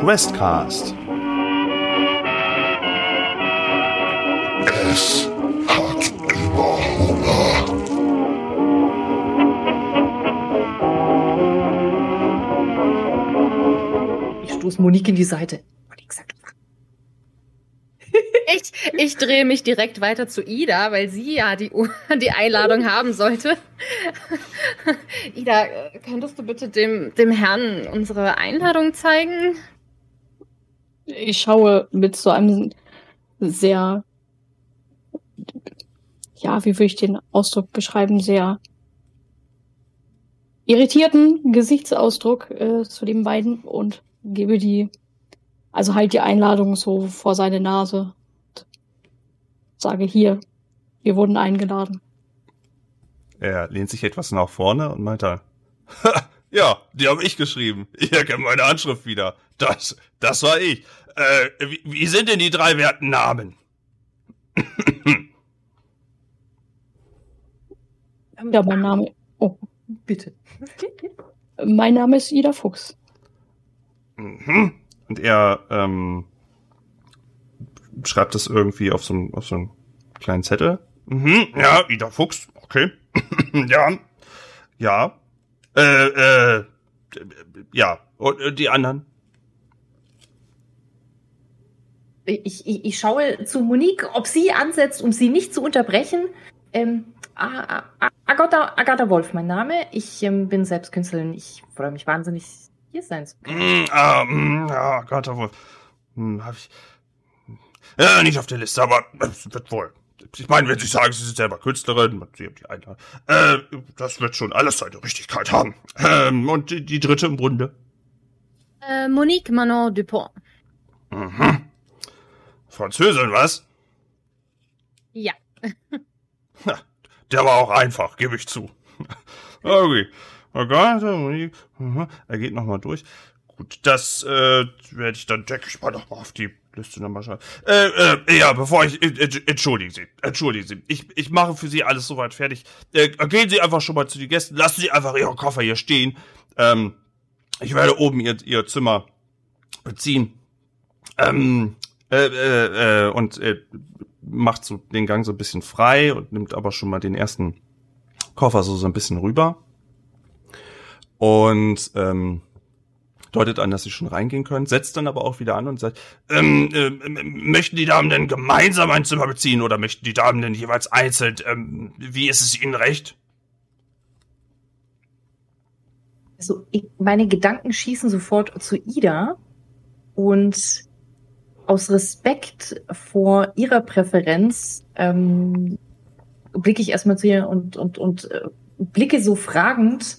Questcast. Es hat immer Hunger. Ich stoß Monique in die Seite. Monique sagt, Ich, ich drehe mich direkt weiter zu Ida, weil sie ja die, die Einladung haben sollte. Ida, könntest du bitte dem, dem Herrn unsere Einladung zeigen? Ich schaue mit so einem sehr, ja, wie würde ich den Ausdruck beschreiben, sehr irritierten Gesichtsausdruck äh, zu den beiden und gebe die, also halt die Einladung so vor seine Nase. Und sage hier, wir wurden eingeladen. Er lehnt sich etwas nach vorne und meint dann, "Ha, ja, die habe ich geschrieben. Ich erkenne meine Handschrift wieder. Das, das war ich. Äh, wie, wie sind denn die drei werten Namen? Ja, mein Name, oh, bitte. mein Name ist Ida Fuchs. Mhm. Und er ähm, schreibt das irgendwie auf so, einem- auf so einen kleinen Zettel. Mhm. Ja, Ida Fuchs, okay. ja. Ja. Äh, äh, ja. Und äh, die anderen? Ich, ich, ich schaue zu Monique, ob sie ansetzt, um sie nicht zu unterbrechen. Ähm, Agatha, Agatha Wolf, mein Name. Ich ähm, bin selbst Künstlerin. Ich freue mich wahnsinnig, hier sein zu können. Mm, ah, mm, ja, Gott, wohl. Hm, hab ich. Ja, nicht auf der Liste, aber es wird wohl. Ich meine, wenn Sie sagen, Sie sind selber Künstlerin, Sie haben die Einladung, äh, das wird schon alles seine Richtigkeit haben. Ähm, und die, die dritte im Bunde. Äh, Monique Manon Dupont. Mhm. Französin, was? Ja. Der war auch einfach, gebe ich zu. okay. Okay, mhm. er geht nochmal durch. Gut, das äh, werde ich dann, denke ich mal, nochmal auf die Liste nochmal schreiben. Äh, äh, ja, bevor ich, äh, äh, entschuldigen Sie, entschuldigen Sie. Ich, ich mache für Sie alles soweit fertig. Äh, gehen Sie einfach schon mal zu den Gästen, lassen Sie einfach Ihre Koffer hier stehen. Ähm, ich werde oben Ihr, Ihr Zimmer beziehen. Ähm, äh, äh, äh, und äh, macht so den Gang so ein bisschen frei und nimmt aber schon mal den ersten Koffer so, so ein bisschen rüber. Und ähm, deutet an, dass sie schon reingehen können, setzt dann aber auch wieder an und sagt, ähm, ähm, möchten die Damen denn gemeinsam ein Zimmer beziehen oder möchten die Damen denn jeweils einzeln? Ähm, wie ist es Ihnen recht? Also ich, meine Gedanken schießen sofort zu Ida und aus Respekt vor ihrer Präferenz ähm, blicke ich erstmal zu ihr und, und, und äh, blicke so fragend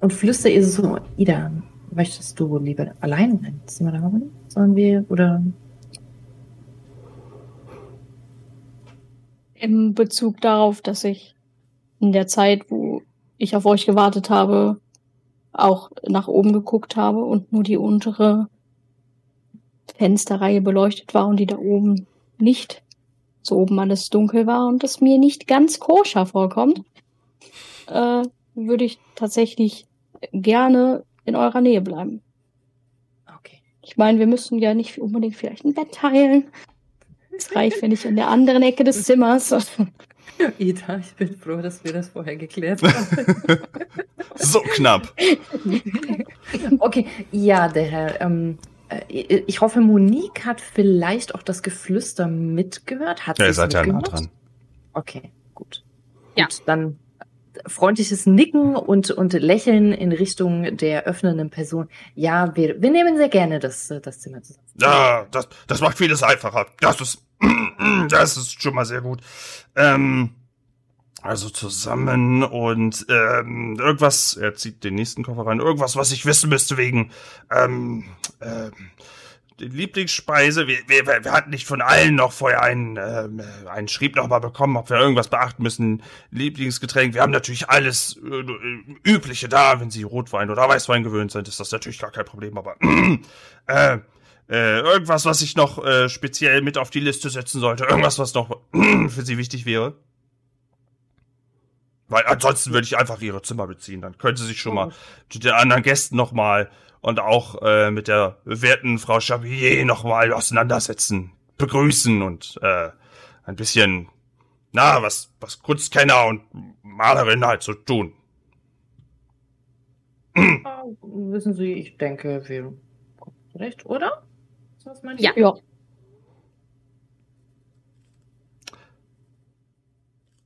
und flüstere ihr so, Ida, möchtest du lieber allein ein Zimmer haben? Sollen wir, oder? In Bezug darauf, dass ich in der Zeit, wo ich auf euch gewartet habe, auch nach oben geguckt habe und nur die untere Fensterreihe beleuchtet war und die da oben nicht so oben alles dunkel war und es mir nicht ganz koscher vorkommt, äh, würde ich tatsächlich gerne in eurer Nähe bleiben. Okay. Ich meine, wir müssen ja nicht unbedingt vielleicht ein Bett teilen. Es reicht, wenn ich in der anderen Ecke des Zimmers. Ida, ich bin froh, dass wir das vorher geklärt haben. So knapp. okay, ja, der Herr, ähm, äh, ich hoffe, Monique hat vielleicht auch das Geflüster mitgehört. Hat Ja, ihr seid ja nah dran. Okay, gut. Ja. Gut, dann freundliches Nicken und, und Lächeln in Richtung der öffnenden Person. Ja, wir, wir nehmen sehr gerne das, äh, das Zimmer zusammen. Ja, das, das macht vieles einfacher. Das ist, das ist schon mal sehr gut. Ähm, also zusammen und ähm, irgendwas, er zieht den nächsten Koffer rein, irgendwas, was ich wissen müsste wegen ähm, ähm, Lieblingsspeise. Wir, wir, wir hatten nicht von allen noch vorher einen, ähm, einen Schrieb noch mal bekommen, ob wir irgendwas beachten müssen. Lieblingsgetränk. Wir haben natürlich alles äh, Übliche da. Wenn Sie Rotwein oder Weißwein gewöhnt sind, ist das natürlich gar kein Problem. Aber äh, äh, irgendwas, was ich noch äh, speziell mit auf die Liste setzen sollte. Irgendwas, was noch für Sie wichtig wäre. Weil ansonsten würde ich einfach Ihre Zimmer beziehen. Dann können Sie sich schon mal zu den anderen Gästen noch mal und auch äh, mit der werten Frau Chabier nochmal auseinandersetzen, begrüßen und äh, ein bisschen, na, was, was Kunstkenner und Malerinnen halt so tun. Ah, wissen Sie, ich denke, wir kommen zurecht, oder? Ja. Ja.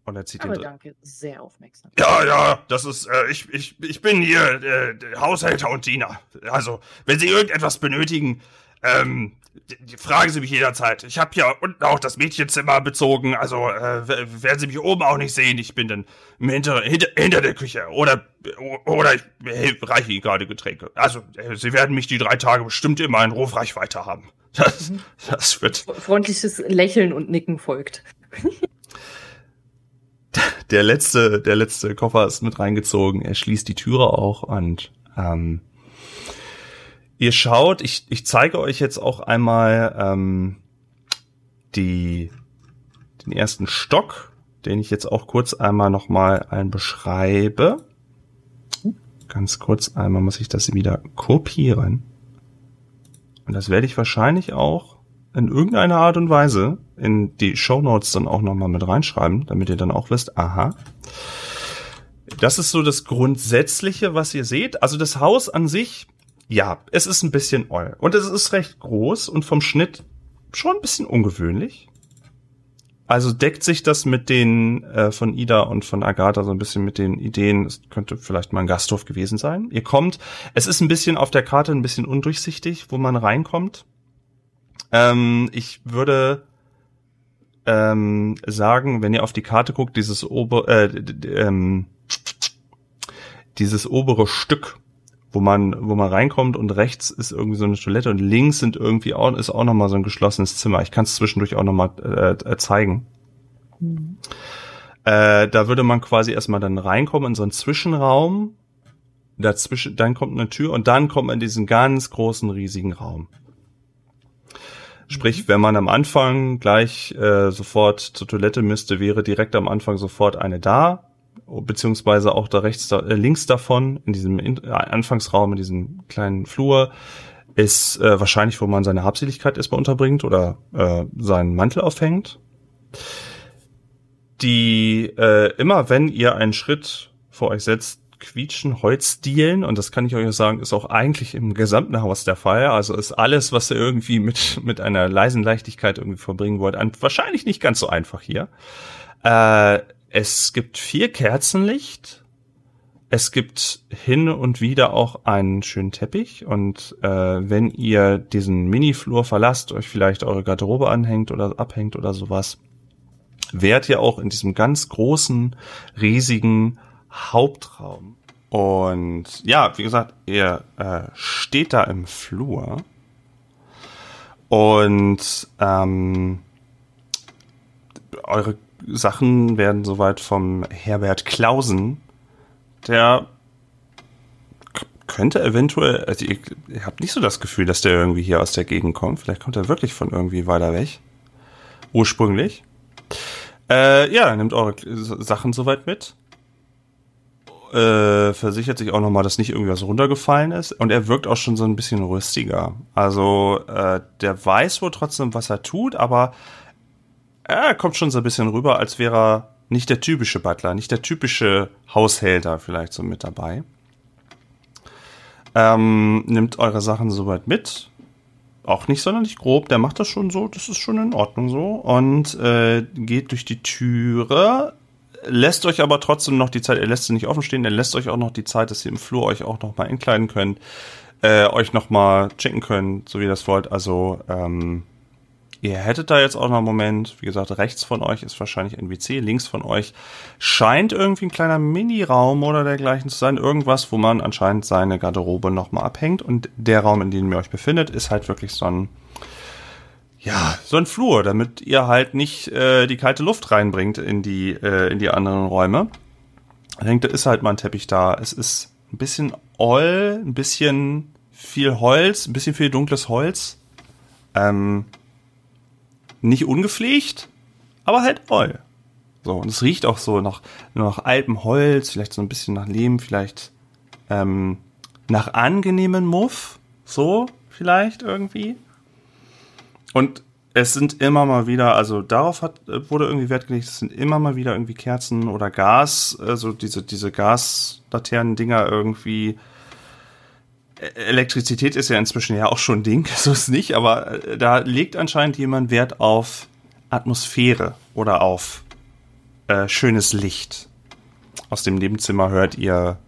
Und er zieht Aber den danke, sehr aufmerksam. Ja, ja, das ist, äh, ich, ich, ich bin hier äh, Haushälter und Diener. Also, wenn Sie irgendetwas benötigen, ähm, fragen Sie mich jederzeit. Ich habe hier unten auch das Mädchenzimmer bezogen, also äh, werden Sie mich oben auch nicht sehen. Ich bin dann hinter, hinter, hinter der Küche oder oder ich reiche Ihnen gerade Getränke. Also, äh, Sie werden mich die drei Tage bestimmt immer in Rufreichweite haben. Das, das wird Freundliches Lächeln und Nicken folgt. der letzte, der letzte Koffer ist mit reingezogen. Er schließt die Türe auch und ähm, ihr schaut. Ich, ich zeige euch jetzt auch einmal ähm, die, den ersten Stock, den ich jetzt auch kurz einmal noch mal allen beschreibe. Ganz kurz einmal muss ich das wieder kopieren. Und das werde ich wahrscheinlich auch in irgendeiner Art und Weise in die Shownotes dann auch nochmal mit reinschreiben, damit ihr dann auch wisst, aha. Das ist so das Grundsätzliche, was ihr seht. Also das Haus an sich, ja, es ist ein bisschen oll. Und es ist recht groß und vom Schnitt schon ein bisschen ungewöhnlich. Also deckt sich das mit den äh, von Ida und von Agatha so ein bisschen mit den Ideen, es könnte vielleicht mal ein Gasthof gewesen sein. Ihr kommt, es ist ein bisschen auf der Karte ein bisschen undurchsichtig, wo man reinkommt. Ähm, ich würde ähm, sagen, wenn ihr auf die Karte guckt, dieses ober, äh, ähm, dieses obere Stück, wo man, wo man reinkommt und rechts ist irgendwie so eine Toilette und links sind irgendwie auch, ist auch nochmal so ein geschlossenes Zimmer. Ich kann es zwischendurch auch nochmal äh, äh, zeigen. Äh, da würde man quasi erstmal dann reinkommen in so einen Zwischenraum. Dazwischen, dann kommt eine Tür und dann kommt man in diesen ganz großen, riesigen Raum. Sprich, wenn man am Anfang gleich äh, sofort zur Toilette müsste, wäre direkt am Anfang sofort eine da, beziehungsweise auch da rechts, da, äh, links davon, in diesem in, äh, Anfangsraum, in diesem kleinen Flur, ist äh, wahrscheinlich, wo man seine Habseligkeit erstmal unterbringt oder äh, seinen Mantel aufhängt. Die äh, immer, wenn ihr einen Schritt vor euch setzt, quietschen Holzdielen und das kann ich euch sagen, ist auch eigentlich im gesamten Haus der Fall. Also ist alles, was ihr irgendwie mit mit einer leisen Leichtigkeit irgendwie verbringen wollt, an, wahrscheinlich nicht ganz so einfach hier. Äh, es gibt vier Kerzenlicht. Es gibt hin und wieder auch einen schönen Teppich und äh, wenn ihr diesen Mini-Flur verlasst, euch vielleicht eure Garderobe anhängt oder abhängt oder sowas, wärt ihr auch in diesem ganz großen, riesigen Hauptraum. Und ja, wie gesagt, ihr äh, steht da im Flur und ähm, eure Sachen werden soweit vom Herbert Klausen, der könnte eventuell, also ihr, ihr habt nicht so das Gefühl, dass der irgendwie hier aus der Gegend kommt. Vielleicht kommt er wirklich von irgendwie weiter weg. Ursprünglich. Äh, ja, nimmt eure Sachen soweit mit äh, versichert sich auch nochmal, dass nicht irgendwas runtergefallen ist. Und er wirkt auch schon so ein bisschen rüstiger. Also äh, der weiß wohl trotzdem, was er tut, aber er kommt schon so ein bisschen rüber, als wäre er nicht der typische Butler, nicht der typische Haushälter vielleicht so mit dabei. Ähm, nimmt eure Sachen soweit mit. Auch nicht sonderlich grob, der macht das schon so, das ist schon in Ordnung so. Und äh, geht durch die Türe, lässt euch aber trotzdem noch die Zeit, er lässt sie nicht offen stehen, er lässt euch auch noch die Zeit, dass ihr im Flur euch auch noch mal entkleiden könnt, äh, euch noch mal checken könnt, so wie ihr das wollt. Also ähm, ihr hättet da jetzt auch noch einen Moment, wie gesagt, rechts von euch ist wahrscheinlich ein WC, links von euch scheint irgendwie ein kleiner Mini-Raum oder dergleichen zu sein, irgendwas, wo man anscheinend seine Garderobe noch mal abhängt. Und der Raum, in dem ihr euch befindet, ist halt wirklich so ein ja, so ein Flur, damit ihr halt nicht äh, die kalte Luft reinbringt in die, äh, in die anderen Räume. Ich denke, da ist halt mal ein Teppich da. Es ist ein bisschen oll, ein bisschen viel Holz, ein bisschen viel dunkles Holz. Ähm, nicht ungepflegt, aber halt oll. So, und es riecht auch so nach, nach altem Holz, vielleicht so ein bisschen nach Lehm, vielleicht ähm, nach angenehmen Muff, so vielleicht irgendwie. Und es sind immer mal wieder, also darauf hat, wurde irgendwie Wert gelegt, es sind immer mal wieder irgendwie Kerzen oder Gas, also diese, diese Gaslaternen-Dinger irgendwie. E- Elektrizität ist ja inzwischen ja auch schon ein Ding, so ist es nicht, aber äh, da legt anscheinend jemand Wert auf Atmosphäre oder auf äh, schönes Licht. Aus dem Nebenzimmer hört ihr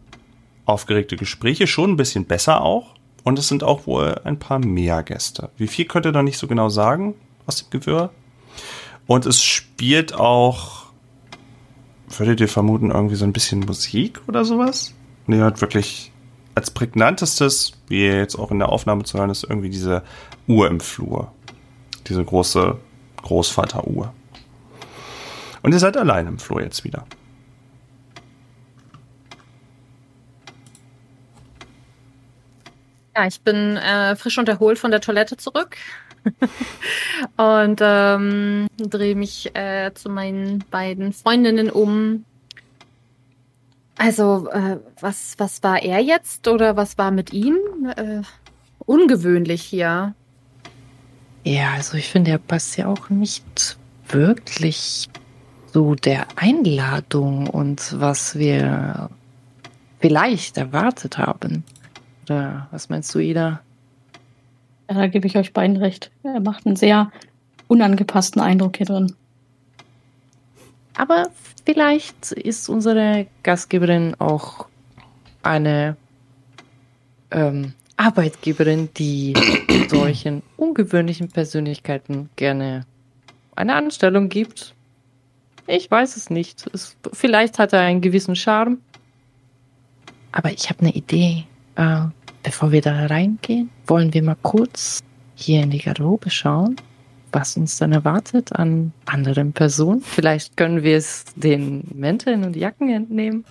aufgeregte Gespräche, schon ein bisschen besser auch. Und es sind auch wohl ein paar mehr Gäste. Wie viel könnt ihr da nicht so genau sagen aus dem Gewirr? Und es spielt auch, würdet ihr vermuten, irgendwie so ein bisschen Musik oder sowas? Und ihr hört wirklich als prägnantestes, wie jetzt auch in der Aufnahme zu hören ist, irgendwie diese Uhr im Flur. Diese große Großvateruhr. Und ihr seid allein im Flur jetzt wieder. Ja, ich bin äh, frisch und erholt von der Toilette zurück. und ähm, drehe mich äh, zu meinen beiden Freundinnen um. Also, äh, was, was war er jetzt oder was war mit ihm? Äh, ungewöhnlich hier. Ja, also ich finde, er passt ja auch nicht wirklich zu der Einladung und was wir vielleicht erwartet haben. Oder was meinst du, Ida? Ja, da gebe ich euch beiden recht. Er macht einen sehr unangepassten Eindruck hier drin. Aber vielleicht ist unsere Gastgeberin auch eine ähm, Arbeitgeberin, die solchen ungewöhnlichen Persönlichkeiten gerne eine Anstellung gibt. Ich weiß es nicht. Es, vielleicht hat er einen gewissen Charme. Aber ich habe eine Idee. Äh, bevor wir da reingehen, wollen wir mal kurz hier in die Garderobe schauen, was uns dann erwartet an anderen Personen. Vielleicht können wir es den Mänteln und Jacken entnehmen.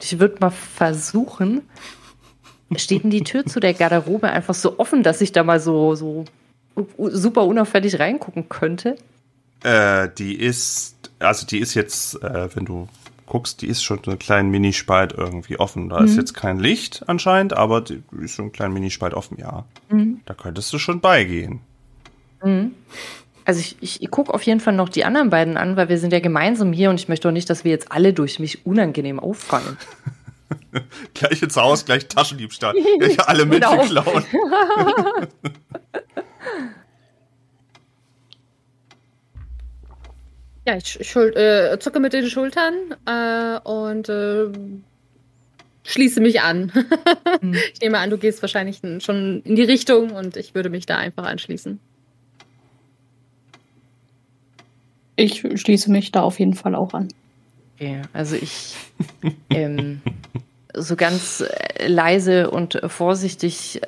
Ich würde mal versuchen. Steht denn die Tür zu der Garderobe einfach so offen, dass ich da mal so, so super unauffällig reingucken könnte? Äh, die ist, also die ist jetzt, äh, wenn du guckst, die ist schon so einen kleinen Minispalt irgendwie offen. Da ist jetzt kein Licht anscheinend, aber die ist so ein kleinen Minispalt offen, ja. Da könntest du schon beigehen. Also ich, ich, ich gucke auf jeden Fall noch die anderen beiden an, weil wir sind ja gemeinsam hier und ich möchte auch nicht, dass wir jetzt alle durch mich unangenehm auffallen. Gleich ins Haus, gleich Taschendiebstahl. Alle Münzen Genau. klauen. Ja, ich, äh, zucke mit den Schultern äh, und äh, schließe mich an. Ich nehme an, du gehst wahrscheinlich schon in die Richtung und ich würde mich da einfach anschließen. Ich schließe mich da auf jeden Fall auch an. Okay, also ich ähm, so ganz äh, leise und vorsichtig,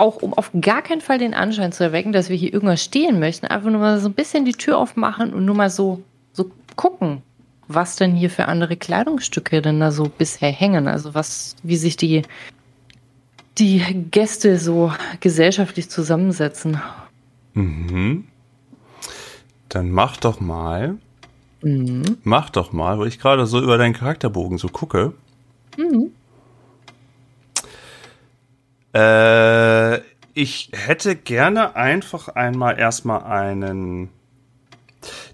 auch um auf gar keinen Fall den Anschein zu erwecken, dass wir hier irgendwas stehlen möchten, einfach nur mal so ein bisschen die Tür aufmachen und nur mal so, so gucken, was denn hier für andere Kleidungsstücke denn da so bisher hängen. Also was, wie sich die, die Gäste so gesellschaftlich zusammensetzen. Mhm. Dann mach doch mal, Mhm. mach doch mal, wo ich gerade so über deinen Charakterbogen so gucke. Mhm. Äh, ich hätte gerne einfach einmal erstmal einen.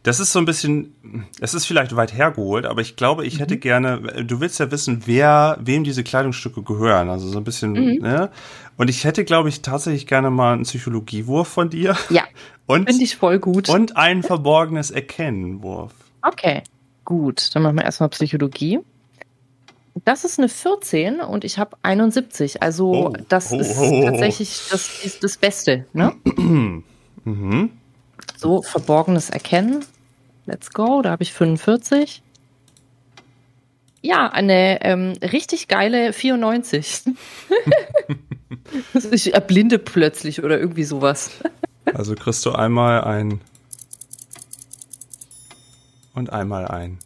Das ist so ein bisschen, es ist vielleicht weit hergeholt, aber ich glaube, ich hätte gerne, du willst ja wissen, wer, wem diese Kleidungsstücke gehören, also so ein bisschen, ne? Und ich hätte, glaube ich, tatsächlich gerne mal einen Psychologiewurf von dir Ja, und, finde ich voll gut. und ein verborgenes Erkennenwurf. Okay, gut. Dann machen wir erstmal Psychologie. Das ist eine 14 und ich habe 71. Also Oh, das oh, ist oh, tatsächlich das, ist das Beste. Ne? Mhm. So, verborgenes Erkennen. Let's go. Da habe ich 45. Ja, eine ähm, richtig geile 94. ich erblinde plötzlich oder irgendwie sowas. Also kriegst du einmal ein und einmal ein.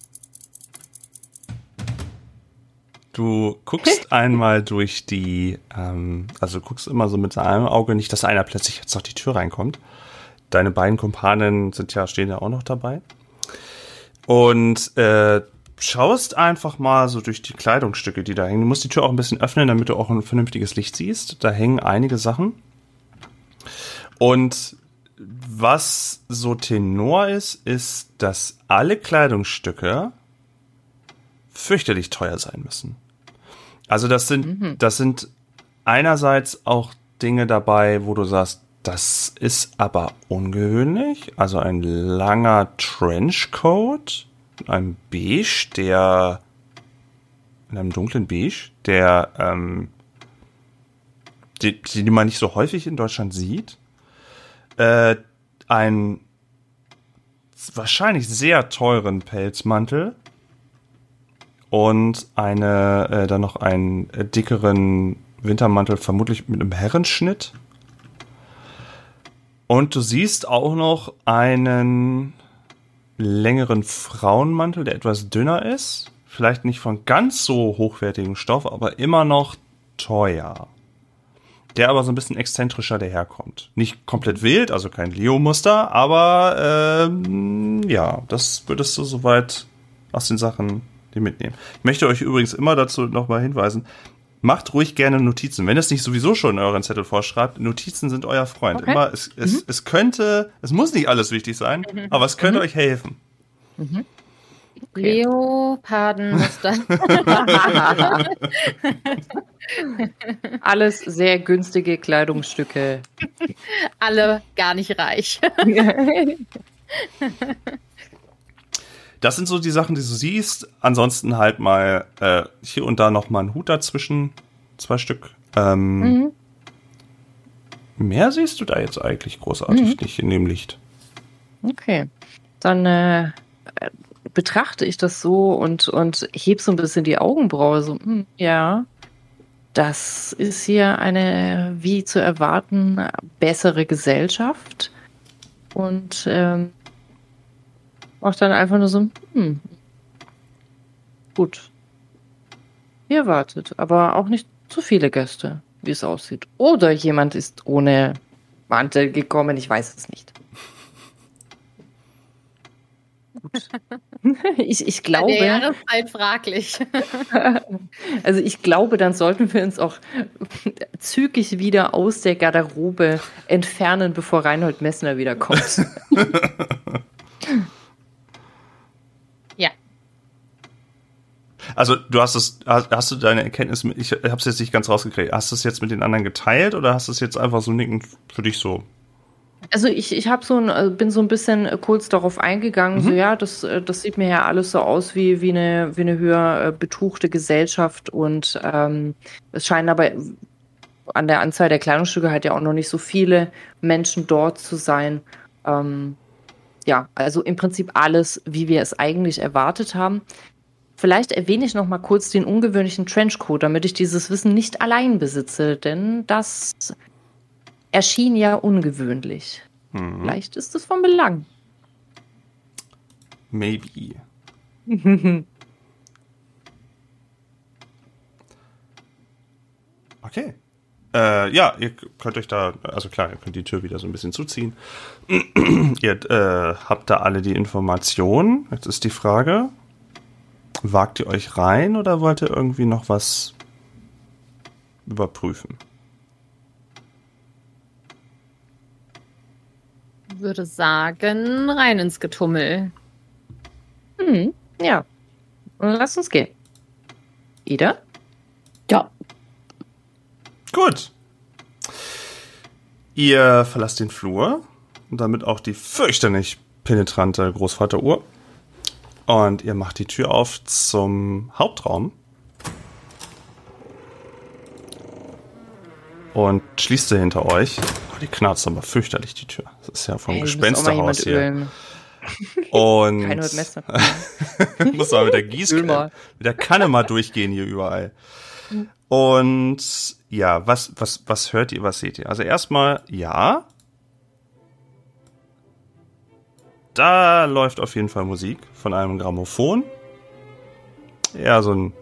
Du guckst einmal durch die, ähm, also du guckst immer so mit einem Auge, nicht, dass einer plötzlich jetzt noch die Tür reinkommt. Deine beiden Kumpanen sind ja, stehen ja auch noch dabei. Und äh, schaust einfach mal so durch die Kleidungsstücke, die da hängen. Du musst die Tür auch ein bisschen öffnen, damit du auch ein vernünftiges Licht siehst. Da hängen einige Sachen. Und was so Tenor ist, ist, dass alle Kleidungsstücke fürchterlich teuer sein müssen. Also das sind, Mhm. das sind einerseits auch Dinge dabei, wo du sagst, das ist aber ungewöhnlich. Also ein langer Trenchcoat, ein Beige, der in einem dunklen Beige, der ähm, die, die man nicht so häufig in Deutschland sieht. Äh, ein wahrscheinlich sehr teuren Pelzmantel und eine äh, dann noch einen dickeren Wintermantel, vermutlich mit einem Herrenschnitt. Und du siehst auch noch einen längeren Frauenmantel, der etwas dünner ist. Vielleicht nicht von ganz so hochwertigem Stoff, aber immer noch teuer. Der aber so ein bisschen exzentrischer daherkommt. Nicht komplett wild, also kein Leo-Muster, aber ähm, ja, das würdest du soweit aus den Sachen die mitnehmen. Ich möchte euch übrigens immer dazu nochmal hinweisen, macht ruhig gerne Notizen. Wenn es nicht sowieso schon in euren Zettel vorschreibt, Notizen sind euer Freund. Okay. Immer, es, es, es könnte, es muss nicht alles wichtig sein, aber es könnte euch helfen. Leopardenmuster. Alles sehr günstige Kleidungsstücke. Alle gar nicht reich. Das sind so die Sachen, die du siehst. Ansonsten halt mal äh, hier und da noch mal ein Hut dazwischen. Zwei Stück. Ähm, Mhm. Mehr siehst du da jetzt eigentlich großartig nicht in dem Licht. Okay. Dann äh, äh, betrachte ich das so und, und heb so ein bisschen die Augenbraue. So, hm, ja, das ist hier eine, wie zu erwarten, bessere Gesellschaft. Und ähm, auch dann einfach nur so, hm, gut. Wie erwartet, aber auch nicht zu viele Gäste, wie es aussieht. Oder jemand ist ohne Mantel gekommen, ich weiß es nicht. Gut. Ich, ich Der glaube, Jahreszeit fraglich. also ich glaube, dann sollten wir uns auch zügig wieder aus der Garderobe entfernen, bevor Reinhold Messner wiederkommt. Ja. Also du hast es, hast, hast du deine Erkenntnis mit, ich habe es jetzt nicht ganz rausgekriegt, hast du es jetzt mit den anderen geteilt oder hast du es jetzt einfach so nickend für dich so? Also ich, ich hab so ein, äh, bin so ein bisschen äh, kurz darauf eingegangen, so Mhm. ja, das, äh, das sieht mir ja alles so aus wie, wie, eine, wie eine höher betuchte Gesellschaft und ähm, es scheinen aber an der Anzahl der Kleidungsstücke halt ja auch noch nicht so viele Menschen dort zu sein. Ähm, ja, also im Prinzip alles, wie wir es eigentlich erwartet haben. Vielleicht erwähne ich noch mal kurz den ungewöhnlichen Trenchcoat, damit ich dieses Wissen nicht allein besitze, denn das erschien ja ungewöhnlich. Hm, Vielleicht ist es von Belang. maybe. Okay. Äh, ja, ihr könnt euch da, also klar, ihr könnt die Tür wieder so ein bisschen zuziehen. ihr äh, habt da alle die Informationen. Jetzt ist die Frage, wagt ihr euch rein oder wollt ihr irgendwie noch was überprüfen? Würde sagen, rein ins Getummel. Hm, ja. Lass uns gehen. Ida? Ja, Gut. Ihr verlasst den Flur und damit auch die fürchterlich penetrante Großvateruhr. Und ihr macht die Tür auf zum Hauptraum. Und schließt sie hinter euch. Oh, die knarzt aber fürchterlich, die Tür. Das ist ja vom Ey, muss auch mal Gespensterhaus hier. ölen. Und Kein Messer. muss mal mit der Gießkanne, mit der Kanne mal durchgehen hier überall. Und ja, was, was, was hört ihr, was seht ihr? Also erstmal, ja. Da läuft auf jeden Fall Musik von einem Grammophon. Ja, so ein,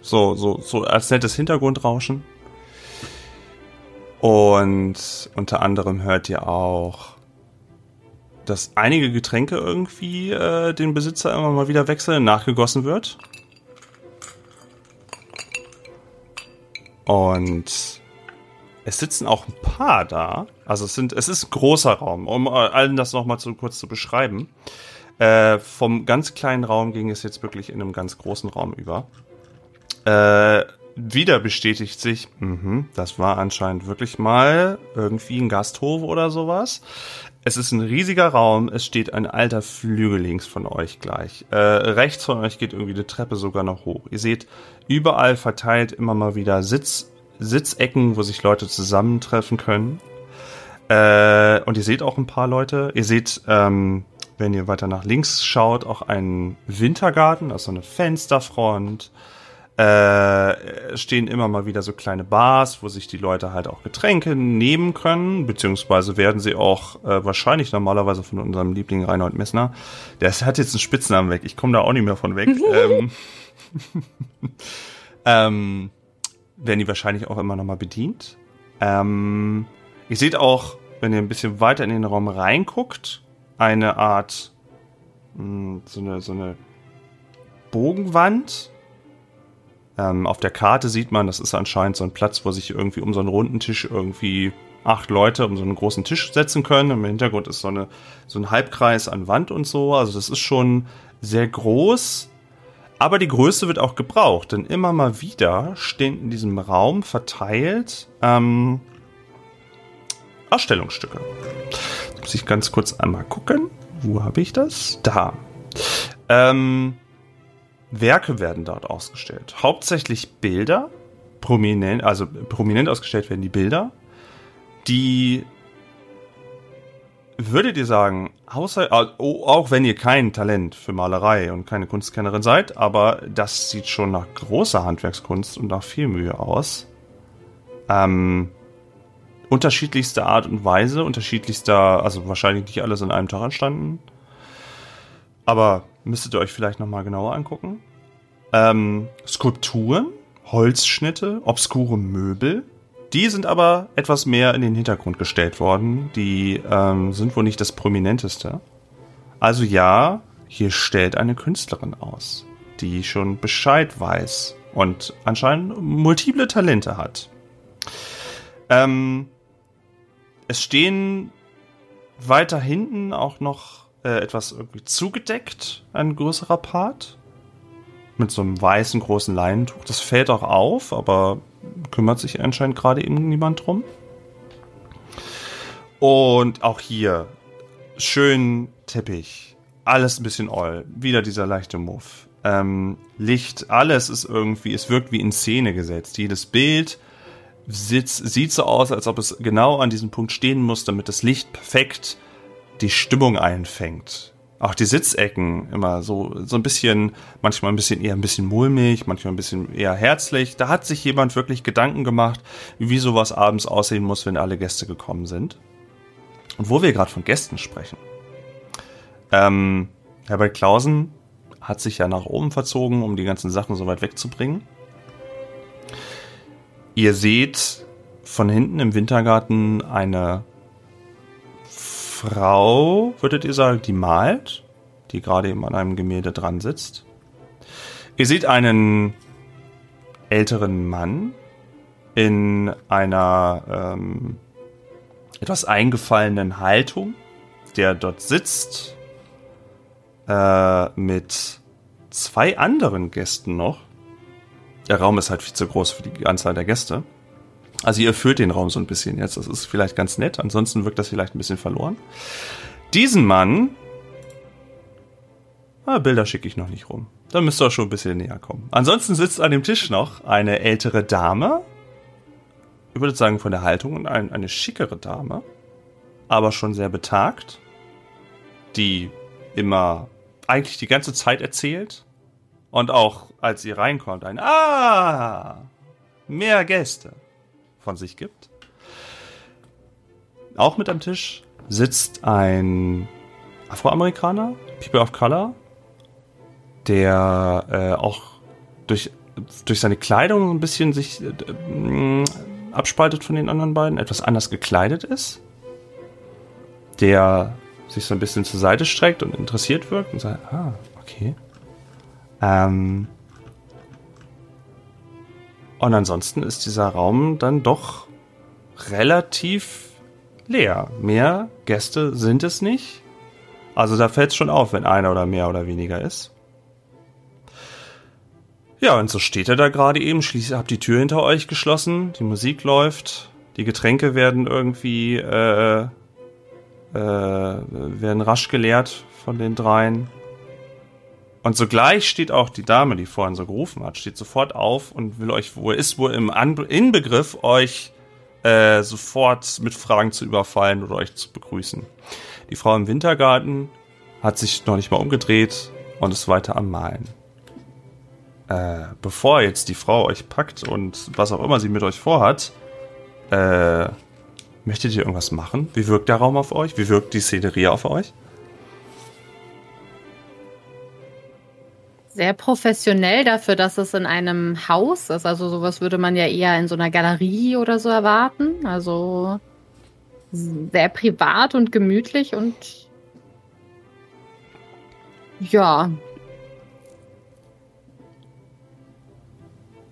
so, so, so als nettes Hintergrundrauschen. Und unter anderem hört ihr auch dass einige Getränke irgendwie äh, den Besitzer immer mal wieder wechseln, nachgegossen wird. Und es sitzen auch ein paar da. Also es sind, es ist ein großer Raum, um allen das nochmal so kurz zu beschreiben. Äh, vom ganz kleinen Raum ging es jetzt wirklich in einem ganz großen Raum über. Äh, wieder bestätigt sich, mh, das war anscheinend wirklich mal irgendwie ein Gasthof oder sowas. Es ist ein riesiger Raum, es steht ein alter Flügel links von euch gleich. Äh, rechts von euch geht irgendwie eine Treppe sogar noch hoch. Ihr seht überall verteilt immer mal wieder Sitz, Sitzecken, wo sich Leute zusammentreffen können. Äh, und ihr seht auch ein paar Leute. Ihr seht, ähm, wenn ihr weiter nach links schaut, auch einen Wintergarten, also eine Fensterfront äh, stehen immer mal wieder so kleine Bars, wo sich die Leute halt auch Getränke nehmen können, beziehungsweise werden sie auch äh, wahrscheinlich normalerweise von unserem Liebling Reinhold Messner. Der hat jetzt einen Spitznamen weg, ich komme da auch nicht mehr von weg. ähm, ähm, werden die wahrscheinlich auch immer noch mal bedient. Ähm, ihr seht auch, wenn ihr ein bisschen weiter in den Raum reinguckt, eine Art mh, hm, so eine so eine Bogenwand, ähm, auf der Karte sieht man, das ist anscheinend so ein Platz, wo sich irgendwie um so einen runden Tisch irgendwie acht Leute um so einen großen Tisch setzen können. Im Hintergrund ist so, eine, so ein Halbkreis an Wand und so. Also das ist schon sehr groß. Aber die Größe wird auch gebraucht, denn immer mal wieder stehen in diesem Raum verteilt ähm, Ausstellungsstücke. Jetzt muss ich ganz kurz einmal gucken. Wo habe ich das? Da. Ähm, Werke werden dort ausgestellt. Hauptsächlich Bilder, prominent, also prominent ausgestellt werden die Bilder, die würdet ihr sagen, außer, auch wenn ihr kein Talent für Malerei und keine Kunstkennerin seid, aber das sieht schon nach großer Handwerkskunst und nach viel Mühe aus. Ähm, unterschiedlichste Art und Weise, unterschiedlichster, also wahrscheinlich nicht alles in einem Tag entstanden. Aber müsstet ihr euch vielleicht nochmal genauer angucken. Ähm, Skulpturen, Holzschnitte, obskure Möbel. Die sind aber etwas mehr in den Hintergrund gestellt worden. Die ähm, sind wohl nicht das Prominenteste. Also ja, hier stellt eine Künstlerin aus, die schon Bescheid weiß und anscheinend multiple Talente hat. Ähm, es stehen weiter hinten auch noch äh, etwas irgendwie zugedeckt, ein größerer Part. Mit so einem weißen großen Leinentuch. Das fällt auch auf, aber kümmert sich anscheinend gerade eben niemand drum. Und auch hier schön Teppich. Alles ein bisschen oll. Wieder dieser leichte Muff. Ähm, Licht, alles ist irgendwie, es wirkt wie in Szene gesetzt. Jedes Bild sitzt, sieht so aus, als ob es genau an diesem Punkt stehen muss, damit das Licht perfekt die Stimmung einfängt. Auch die Sitzecken immer so, so ein bisschen, manchmal ein bisschen eher ein bisschen mulmig, manchmal ein bisschen eher herzlich. Da hat sich jemand wirklich Gedanken gemacht, wie sowas abends aussehen muss, wenn alle Gäste gekommen sind. Und wo wir gerade von Gästen sprechen. Ähm, Herbert Klausen hat sich ja nach oben verzogen, um die ganzen Sachen so weit wegzubringen. Ihr seht von hinten im Wintergarten eine Frau, würdet ihr sagen, die malt, die gerade eben an einem Gemälde dran sitzt. Ihr seht einen älteren Mann in einer ähm, etwas eingefallenen Haltung, der dort sitzt äh, mit zwei anderen Gästen noch. Der Raum ist halt viel zu groß für die Anzahl der Gäste. Also ihr erfüllt den Raum so ein bisschen jetzt. Das ist vielleicht ganz nett. Ansonsten wirkt das vielleicht ein bisschen verloren. Diesen Mann. Ah, Bilder schicke ich noch nicht rum. Da müsst ihr auch schon ein bisschen näher kommen. Ansonsten sitzt an dem Tisch noch eine ältere Dame. Ich würde sagen von der Haltung und ein, eine schickere Dame. Aber schon sehr betagt. Die immer eigentlich die ganze Zeit erzählt. Und auch als sie reinkommt, ein Ah! Mehr Gäste von sich gibt. Auch mit am Tisch sitzt ein Afroamerikaner, People of Color, der äh, auch durch, durch seine Kleidung ein bisschen sich äh, abspaltet von den anderen beiden, etwas anders gekleidet ist, der sich so ein bisschen zur Seite streckt und interessiert wirkt und sagt, ah, okay. Ähm, und ansonsten ist dieser Raum dann doch relativ leer. Mehr Gäste sind es nicht. Also da fällt es schon auf, wenn einer oder mehr oder weniger ist. Ja, und so steht er da gerade eben. Schließlich habt die Tür hinter euch geschlossen, die Musik läuft, die Getränke werden irgendwie äh, äh, werden rasch geleert von den dreien. Und sogleich steht auch die Dame, die vorhin so gerufen hat, steht sofort auf und will euch, wo er ist wohl im Inbegriff, euch äh, sofort mit Fragen zu überfallen oder euch zu begrüßen. Die Frau im Wintergarten hat sich noch nicht mal umgedreht und ist weiter am Malen. Äh, bevor jetzt die Frau euch packt und was auch immer sie mit euch vorhat, äh, möchtet ihr irgendwas machen? Wie wirkt der Raum auf euch? Wie wirkt die Szenerie auf euch? Sehr professionell dafür, dass es in einem Haus ist. Also sowas würde man ja eher in so einer Galerie oder so erwarten. Also sehr privat und gemütlich und ja.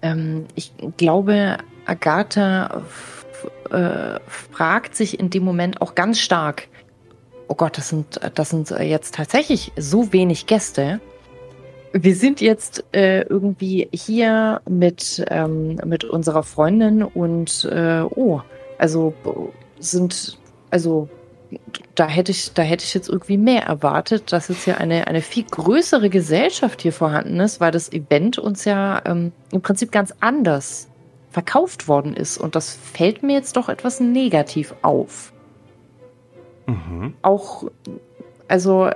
Ähm, ich glaube, Agatha äh, fragt sich in dem Moment auch ganz stark, oh Gott, das sind, das sind jetzt tatsächlich so wenig Gäste. Wir sind jetzt äh, irgendwie hier mit, ähm, mit unserer Freundin und äh, oh, also sind, also da hätte ich, da hätte ich jetzt irgendwie mehr erwartet, dass jetzt hier eine, eine viel größere Gesellschaft hier vorhanden ist, weil das Event uns ja ähm, im Prinzip ganz anders verkauft worden ist. Und das fällt mir jetzt doch etwas negativ auf. Mhm. Auch, also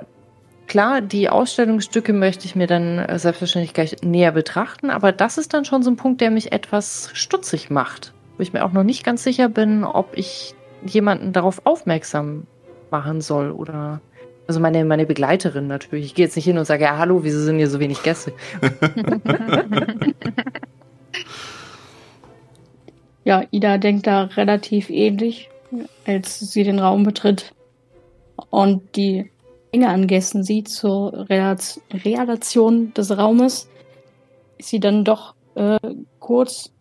klar, die Ausstellungsstücke möchte ich mir dann äh, selbstverständlich gleich näher betrachten, aber das ist dann schon so ein Punkt, der mich etwas stutzig macht. Wo ich mir auch noch nicht ganz sicher bin, ob ich jemanden darauf aufmerksam machen soll oder also meine, meine Begleiterin natürlich. Ich gehe jetzt nicht hin und sage, ja, hallo, wieso sind hier so wenig Gäste? Ja, Ida denkt da relativ ähnlich, als sie den Raum betritt und die Menge an Gästen sieht zur Relation des Raumes, ist sie dann doch äh, kurz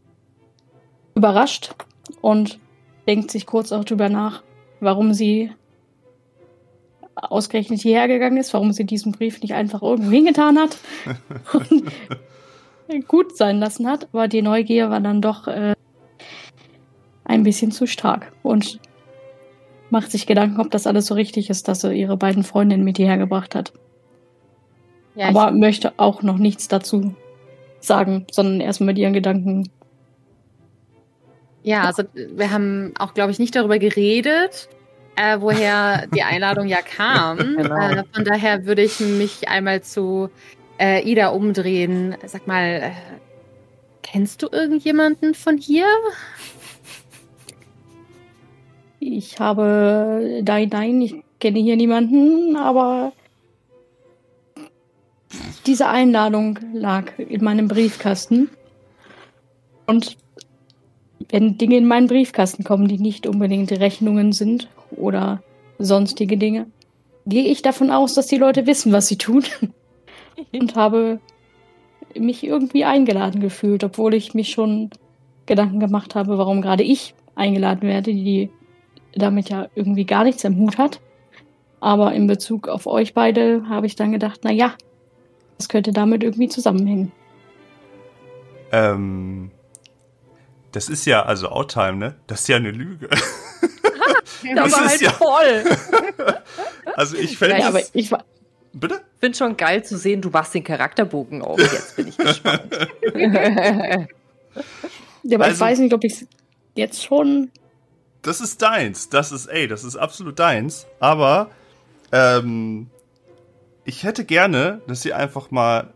überrascht und denkt sich kurz auch drüber nach, warum sie ausgerechnet hierher gegangen ist, warum sie diesen Brief nicht einfach irgendwo hingetan hat und gut sein lassen hat. Aber die Neugier war dann doch äh, ein bisschen zu stark und macht sich Gedanken, ob das alles so richtig ist, dass er ihre beiden Freundinnen mit hierher gebracht hat. Ja, Aber möchte auch noch nichts dazu sagen, sondern erstmal mit ihren Gedanken. Ja, also wir haben auch, glaube ich, nicht darüber geredet, äh, woher die Einladung ja kam. Genau. Äh, von daher würde ich mich einmal zu äh, Ida umdrehen. Sag mal, äh, kennst du irgendjemanden von hier? Ich habe nein, nein, ich kenne hier niemanden, aber diese Einladung lag in meinem Briefkasten. Und wenn Dinge in meinen Briefkasten kommen, die nicht unbedingt Rechnungen sind oder sonstige Dinge, gehe ich davon aus, dass die Leute wissen, was sie tun. Und habe mich irgendwie eingeladen gefühlt, obwohl ich mich schon Gedanken gemacht habe, warum gerade ich eingeladen werde, die damit ja irgendwie gar nichts im Hut hat. Aber in Bezug auf euch beide habe ich dann gedacht, na ja, das könnte damit irgendwie zusammenhängen. Ähm, das ist ja, also Outtime, ne? Das ist ja eine Lüge. das ist halt ja voll. also ich fände ja, aber ich war Bitte? Bin schon geil zu sehen, du machst den Charakterbogen auf. Jetzt bin ich gespannt. ja, aber also, ich weiß nicht, ob ich jetzt schon das ist deins. Das ist, ey, das ist absolut deins. Aber ähm, ich hätte gerne, dass sie einfach mal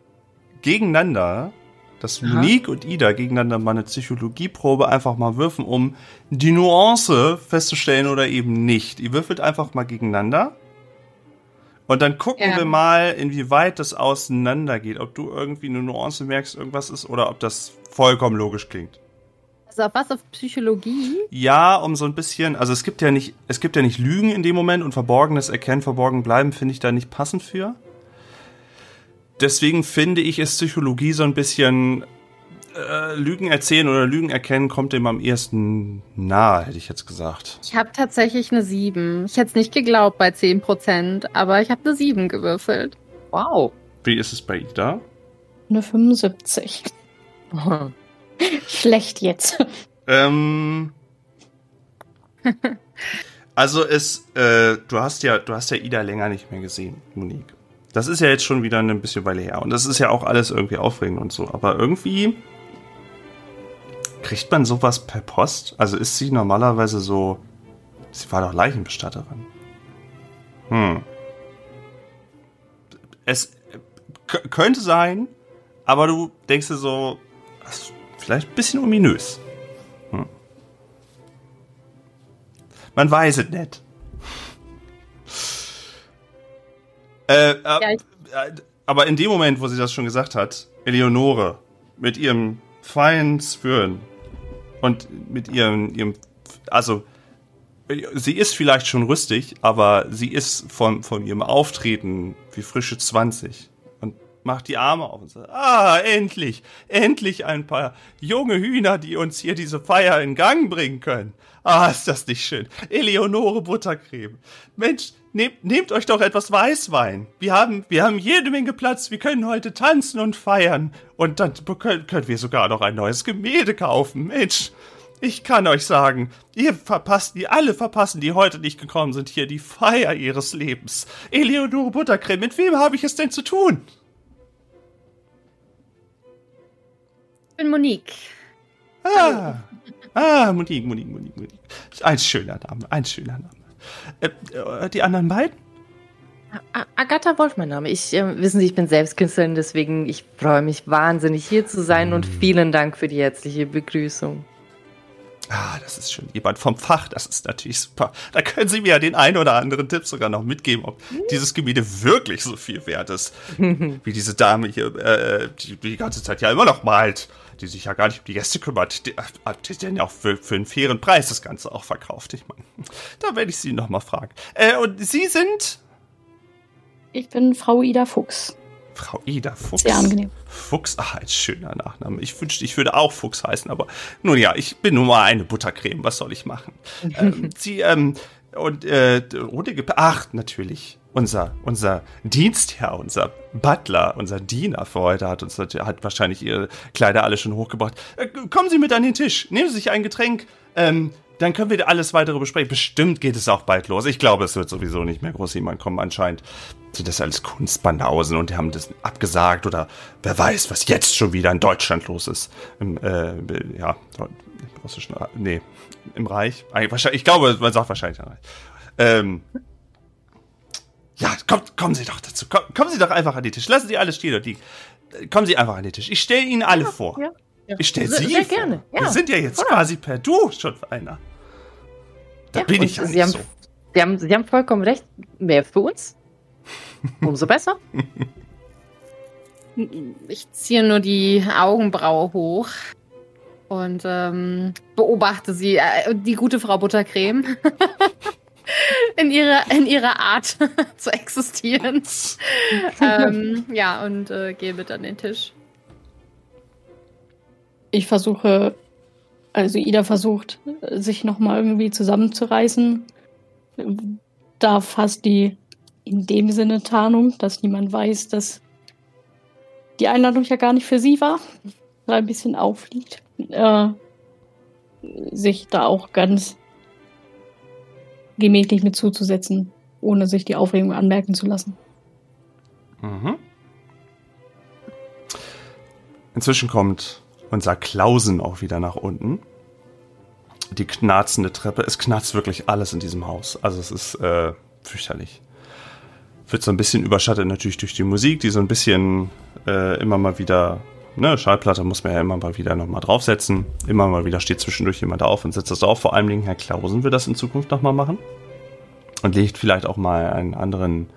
gegeneinander, dass Aha. Monique und Ida gegeneinander mal eine Psychologieprobe einfach mal würfen, um die Nuance festzustellen oder eben nicht. Ihr würfelt einfach mal gegeneinander. Und dann gucken ja. wir mal, inwieweit das auseinandergeht. Ob du irgendwie eine Nuance merkst, irgendwas ist, oder ob das vollkommen logisch klingt. Also auf was? Auf Psychologie? Ja, um so ein bisschen, also es gibt ja nicht, es gibt ja nicht Lügen in dem Moment und Verborgenes erkennen, verborgen bleiben, finde ich da nicht passend für. Deswegen finde ich, ist Psychologie so ein bisschen äh, Lügen erzählen oder Lügen erkennen kommt dem am ehesten nahe, hätte ich jetzt gesagt. Ich habe tatsächlich eine 7. Ich hätte es nicht geglaubt bei 10%, aber ich habe eine 7 gewürfelt. Wow. Wie ist es bei Ida? Eine 75. Schlecht jetzt. Ähm, also es, äh, du hast ja, du hast ja Ida länger nicht mehr gesehen, Monique. Das ist ja jetzt schon wieder ein bisschen Weile her und das ist ja auch alles irgendwie aufregend und so. Aber irgendwie kriegt man sowas per Post? Also ist sie normalerweise so? Sie war doch Leichenbestatterin. Hm. Es könnte sein, aber du denkst dir so, das ist vielleicht ein bisschen ominös. Hm. Man weiß es nicht. Äh, äh, äh, aber in dem Moment, wo sie das schon gesagt hat, Eleonore mit ihrem feinen Zwirn und mit ihrem, ihrem, also sie ist vielleicht schon rüstig, aber sie ist von, von ihrem Auftreten wie frische 20 und macht die Arme auf und sagt, ah, endlich, endlich ein paar junge Hühner, die uns hier diese Feier in Gang bringen können. Ah, ist das nicht schön. Eleonore Buttercreme. Mensch, nehmt, nehmt euch doch etwas Weißwein. Wir haben, wir haben jede Menge Platz. Wir können heute tanzen und feiern. Und dann können, können wir sogar noch ein neues Gemälde kaufen. Mensch, ich kann euch sagen, ihr verpasst, die alle verpassen, die heute nicht gekommen sind, hier die Feier ihres Lebens. Eleonore Buttercreme, mit wem habe ich es denn zu tun? Bin Monique. Ah, ah, Monique, Monique, Monique, Monique. Ein schöner Name, ein schöner Name. Äh, äh, die anderen beiden? A- Agatha Wolf, mein Name. Ich, äh, wissen Sie, ich bin selbst Künstlerin, deswegen ich freue mich wahnsinnig hier zu sein und vielen Dank für die herzliche Begrüßung. Ah, das ist schon jemand vom Fach, das ist natürlich super. Da können Sie mir ja den einen oder anderen Tipp sogar noch mitgeben, ob dieses Gemälde wirklich so viel wert ist, wie diese Dame hier, äh, die die ganze Zeit ja immer noch malt, die sich ja gar nicht um die Gäste kümmert. Die hat die denn ja auch für, für einen fairen Preis das Ganze auch verkauft. Ich meine, da werde ich Sie noch mal fragen. Äh, und Sie sind Ich bin Frau Ida Fuchs. Frau Ida Fuchs. Sehr angenehm. Fuchs, ach, ein schöner Nachname. Ich wünschte, ich würde auch Fuchs heißen, aber nun ja, ich bin nun mal eine Buttercreme. Was soll ich machen? ähm, sie, ähm, und, äh, ohne Gep ach, natürlich. Unser, unser Dienstherr, unser Butler, unser Diener für heute hat uns, hat wahrscheinlich ihre Kleider alle schon hochgebracht. Äh, kommen Sie mit an den Tisch. Nehmen Sie sich ein Getränk. Ähm, dann können wir alles weitere besprechen. Bestimmt geht es auch bald los. Ich glaube, es wird sowieso nicht mehr groß jemand kommen. Anscheinend sind das alles Kunstbanausen und die haben das abgesagt oder wer weiß, was jetzt schon wieder in Deutschland los ist. Im, äh, ja, im russischen, nee, im Reich. Ich glaube, man sagt wahrscheinlich im Reich. Ähm, ja, kommt, kommen Sie doch dazu. Komm, kommen Sie doch einfach an den Tisch. Lassen Sie alles stehen und liegen. Kommen Sie einfach an den Tisch. Ich stelle Ihnen alle vor. ja, ja. Ich stelle Sie sehr vor. gerne, Wir ja. sind ja jetzt Oder? quasi per Du schon für einer. Da Ja, bin ich ja Sie nicht haben, so. Sie, haben, Sie haben vollkommen recht. Mehr für uns. Umso besser. Ich ziehe nur die Augenbraue hoch und ähm, beobachte sie, äh, die gute Frau Buttercreme, in ihrer, in ihrer Art zu existieren. ähm, ja, und äh, gehe mit an den Tisch. Ich versuche, also Ida versucht, sich nochmal irgendwie zusammenzureißen. Da fast die in dem Sinne Tarnung, dass niemand weiß, dass die Einladung ja gar nicht für sie war, da ein bisschen aufliegt. Äh, sich da auch ganz gemächlich mit zuzusetzen, ohne sich die Aufregung anmerken zu lassen. Mhm. Inzwischen kommt unser Klausen auch wieder nach unten. Die knarzende Treppe. Es knarzt wirklich alles in diesem Haus. Also es ist äh, fürchterlich. Wird so ein bisschen überschattet natürlich durch die Musik, die so ein bisschen äh, immer mal wieder, ne, Schallplatte muss man ja immer mal wieder nochmal draufsetzen. Immer mal wieder steht zwischendurch jemand auf und setzt das drauf. Vor allem Dingen Herr Klausen wird das in Zukunft nochmal machen. Und legt vielleicht auch mal einen anderen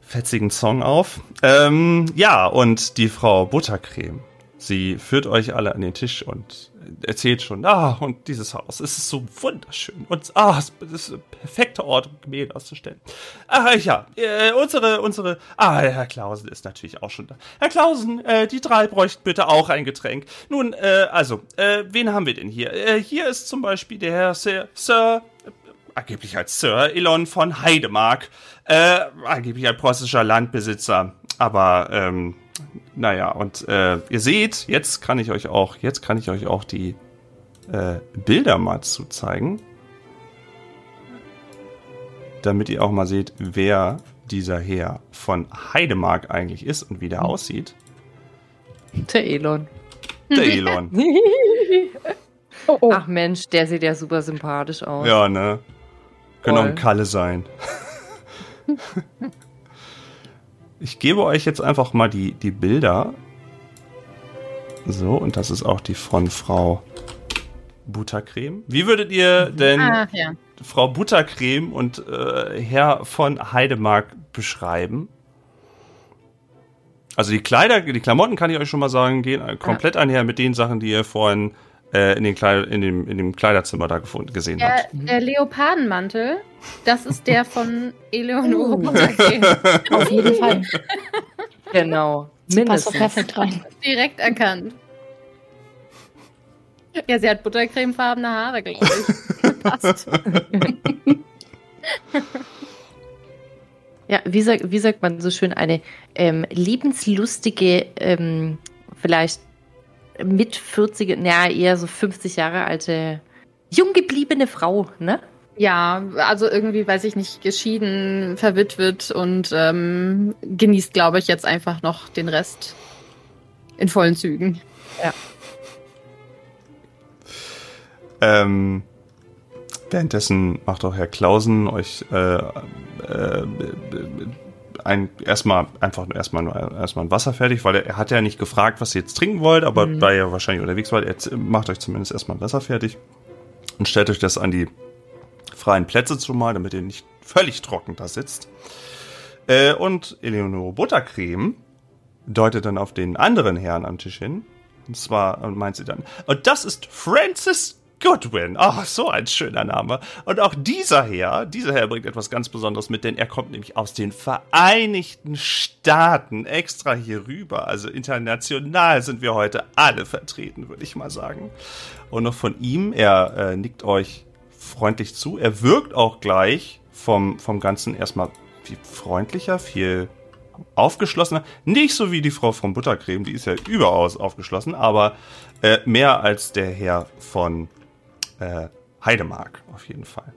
fetzigen Song auf. Ähm, ja, und die Frau Buttercreme Sie führt euch alle an den Tisch und erzählt schon, ah, und dieses Haus, es ist so wunderschön und ah, es ist ein perfekter Ort, um Gemälde auszustellen. Ah, ja, äh, unsere, unsere, ah, Herr Klausen ist natürlich auch schon da. Herr Klausen, äh, die drei bräuchten bitte auch ein Getränk. Nun, äh, also, äh, wen haben wir denn hier? Äh, hier ist zum Beispiel der Herr Sir, Sir angeblich als Sir Elon von Heidemark, äh, angeblich ein preußischer Landbesitzer, aber, ähm, naja, und äh, ihr seht, jetzt kann ich euch auch, jetzt kann ich euch auch die äh, Bilder mal zu zeigen. Damit ihr auch mal seht, wer dieser Herr von Heidemark eigentlich ist und wie der aussieht. Der Elon. Der Elon. Oh, oh. Ach Mensch, der sieht ja super sympathisch aus. ja, ne? Können auch ein Kalle sein. Ich gebe euch jetzt einfach mal die, die Bilder. So, und das ist auch die von Frau Buttercreme. Wie würdet ihr denn Ah, ja. Frau Buttercreme und äh, Herr von Heidemark beschreiben? Also die Kleider, die Klamotten kann ich euch schon mal sagen, gehen komplett einher mit den Sachen, die ihr vorhin äh, in, den Kleid in, dem, in dem Kleiderzimmer da gefunden, gesehen Der, habt. der Leopardenmantel, das ist der von Eleonore Buttercreme. Auf jeden Fall. Genau. Sie passt Mindestens. perfekt rein. Direkt erkannt. Ja, sie hat buttercremefarbene Haare, glaube ich. Passt. Ja, wie, sag, wie sagt man so schön, eine ähm, lebenslustige, ähm, vielleicht mit 40, naja, eher so 50 Jahre alte, jung gebliebene Frau, ne? Ja, also irgendwie, weiß ich nicht, geschieden, verwitwet und ähm, genießt, glaube ich, jetzt einfach noch den Rest in vollen Zügen. Ähm, währenddessen macht auch Herr Klausen euch äh, äh, ein, erstmal einfach erstmal nur erstmal ein Wasser fertig, weil er, er hat ja nicht gefragt, was ihr jetzt trinken wollt, aber Mhm. da ihr wahrscheinlich unterwegs wart, er z- macht euch zumindest erstmal ein Wasser fertig und stellt euch das an die freien Plätze zumal, damit ihr nicht völlig trocken da sitzt. Äh, und Eleonore Buttercreme deutet dann auf den anderen Herrn am Tisch hin. Und zwar und meint sie dann, und das ist Francis Goodwin. Ach, so ein schöner Name. Und auch dieser Herr, dieser Herr bringt etwas ganz Besonderes mit, denn er kommt nämlich aus den Vereinigten Staaten extra hier rüber. Also international sind wir heute alle vertreten, würde ich mal sagen. Und noch von ihm, er äh, nickt euch freundlich zu. Er wirkt auch gleich vom, vom Ganzen erstmal viel freundlicher, viel aufgeschlossener. Nicht so wie die Frau von Buttercreme, die ist ja überaus aufgeschlossen, aber äh, mehr als der Herr von äh, Heidemark auf jeden Fall.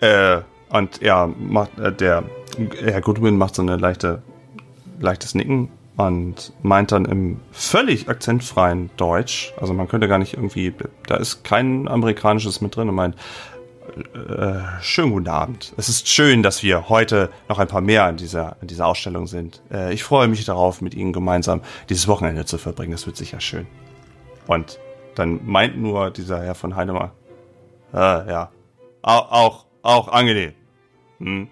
Äh, und er macht, äh, der Herr Goodwin macht so eine leichte, leichtes Nicken und meint dann im völlig akzentfreien Deutsch, also man könnte gar nicht irgendwie, da ist kein amerikanisches mit drin und meint, äh, schönen guten Abend. Es ist schön, dass wir heute noch ein paar mehr an dieser, an dieser Ausstellung sind. Äh, ich freue mich darauf, mit Ihnen gemeinsam dieses Wochenende zu verbringen. Das wird sicher schön. Und dann meint nur dieser Herr von Heidemann, äh, ja, auch, auch, auch angenehm. Hm.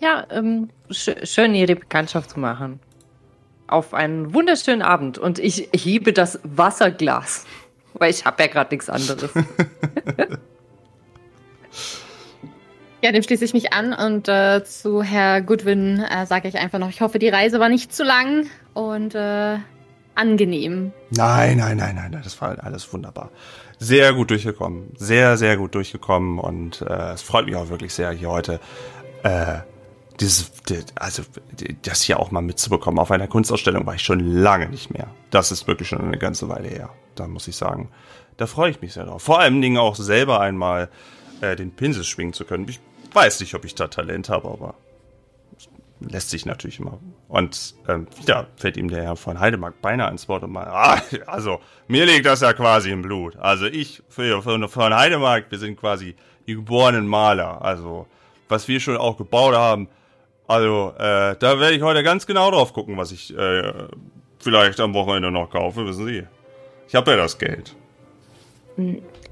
Ja, ähm, sch schön, Ihre Bekanntschaft zu machen. Auf einen wunderschönen Abend. Und ich hebe das Wasserglas. Weil ich habe ja gerade nichts anderes. Ja, dem schließe ich mich an und äh, zu Herr Goodwin äh, sage ich einfach noch, ich hoffe, die Reise war nicht zu lang und äh, angenehm. Nein, nein, nein, nein, das war alles wunderbar. Sehr gut durchgekommen. Sehr, sehr gut durchgekommen. Und äh, es freut mich auch wirklich sehr, hier heute äh, dieses, die- also das hier auch mal mitzubekommen. Auf einer Kunstausstellung war ich schon lange nicht mehr. Das ist wirklich schon eine ganze Weile her. Da muss ich sagen, da freue ich mich sehr drauf. Vor allen Dingen auch selber einmal äh, den Pinsel schwingen zu können. Ich weiß nicht, ob ich da Talent habe, aber lässt sich natürlich immer. Und ähm, wieder fällt ihm der Herr von Heidemark beinahe ins Wort und mal, ah, also mir liegt das ja quasi im Blut. Also ich für, für, von Heidemark, wir sind quasi die geborenen Maler. Also was wir schon auch gebaut haben, also äh, da werde ich heute ganz genau drauf gucken, was ich äh, vielleicht am Wochenende noch kaufe, wissen Sie. Ich habe ja das Geld.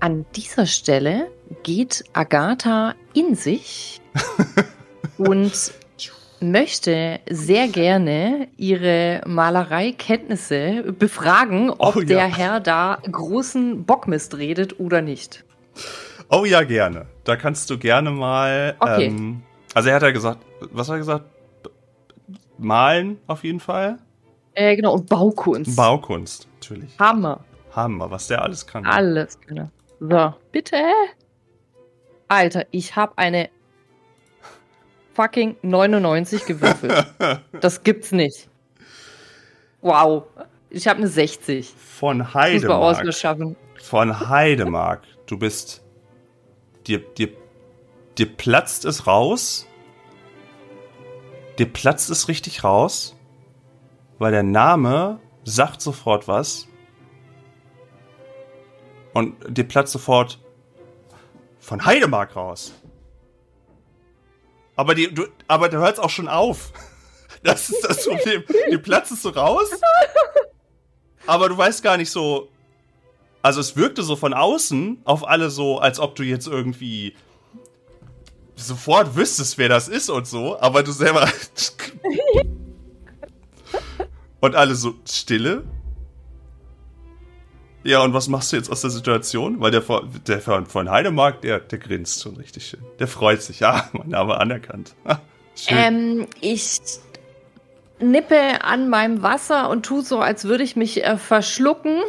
An dieser Stelle geht Agatha in sich und möchte sehr gerne Ihre Malereikenntnisse befragen, ob Oh, ja. der Herr da großen Bockmist redet oder nicht. Oh ja, gerne. Da kannst du gerne mal. Okay. Ähm, also er hat ja gesagt, was hat er gesagt? Malen auf jeden Fall. Äh, genau, und Baukunst. Baukunst, natürlich. Hammer. Hammer, was der alles kann. Alles. Genau. So, bitte. Alter, ich habe eine fucking 99 gewürfelt. das gibt's nicht. Wow. Ich habe eine 60. Von Muss Heidemark. ausgeschaffen. Von Heidemark. Du bist. Dir, dir, dir platzt es raus. Dir platzt es richtig raus. Weil der Name sagt sofort was. Und dir platzt sofort von Heidemark raus. Aber, die, du, aber du hörst auch schon auf. Das ist das Problem. Dir platzt es so raus. Aber du weißt gar nicht so, also es wirkte so von außen auf alle so, als ob du jetzt irgendwie sofort wüsstest, wer das ist und so, aber du selber. und alle so Stille. Ja, und was machst du jetzt aus der Situation? Weil der, von- der von, von Heidemark, der, der grinst schon richtig schön. Der freut sich. Ja, mein Name anerkannt. Ähm, ich nippe an meinem Wasser und tu so, als würde ich mich äh, verschlucken.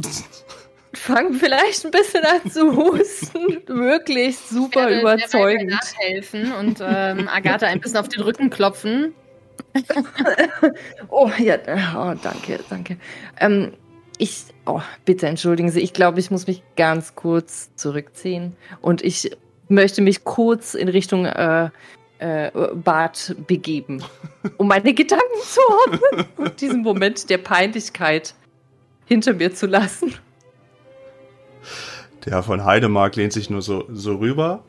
Fang vielleicht ein bisschen an zu husten. Wirklich super werde- werde überzeugend. nachhelfen und ähm, Agatha ein bisschen auf den Rücken klopfen. Oh, ja, oh, danke, danke. Ähm, ich, oh, bitte entschuldigen Sie, ich glaube, ich muss mich ganz kurz zurückziehen und ich möchte mich kurz in Richtung äh, äh, Bad begeben, um meine Gedanken zu ordnen und diesen Moment der Peinlichkeit hinter mir zu lassen. Der von Heidemark lehnt sich nur so, so rüber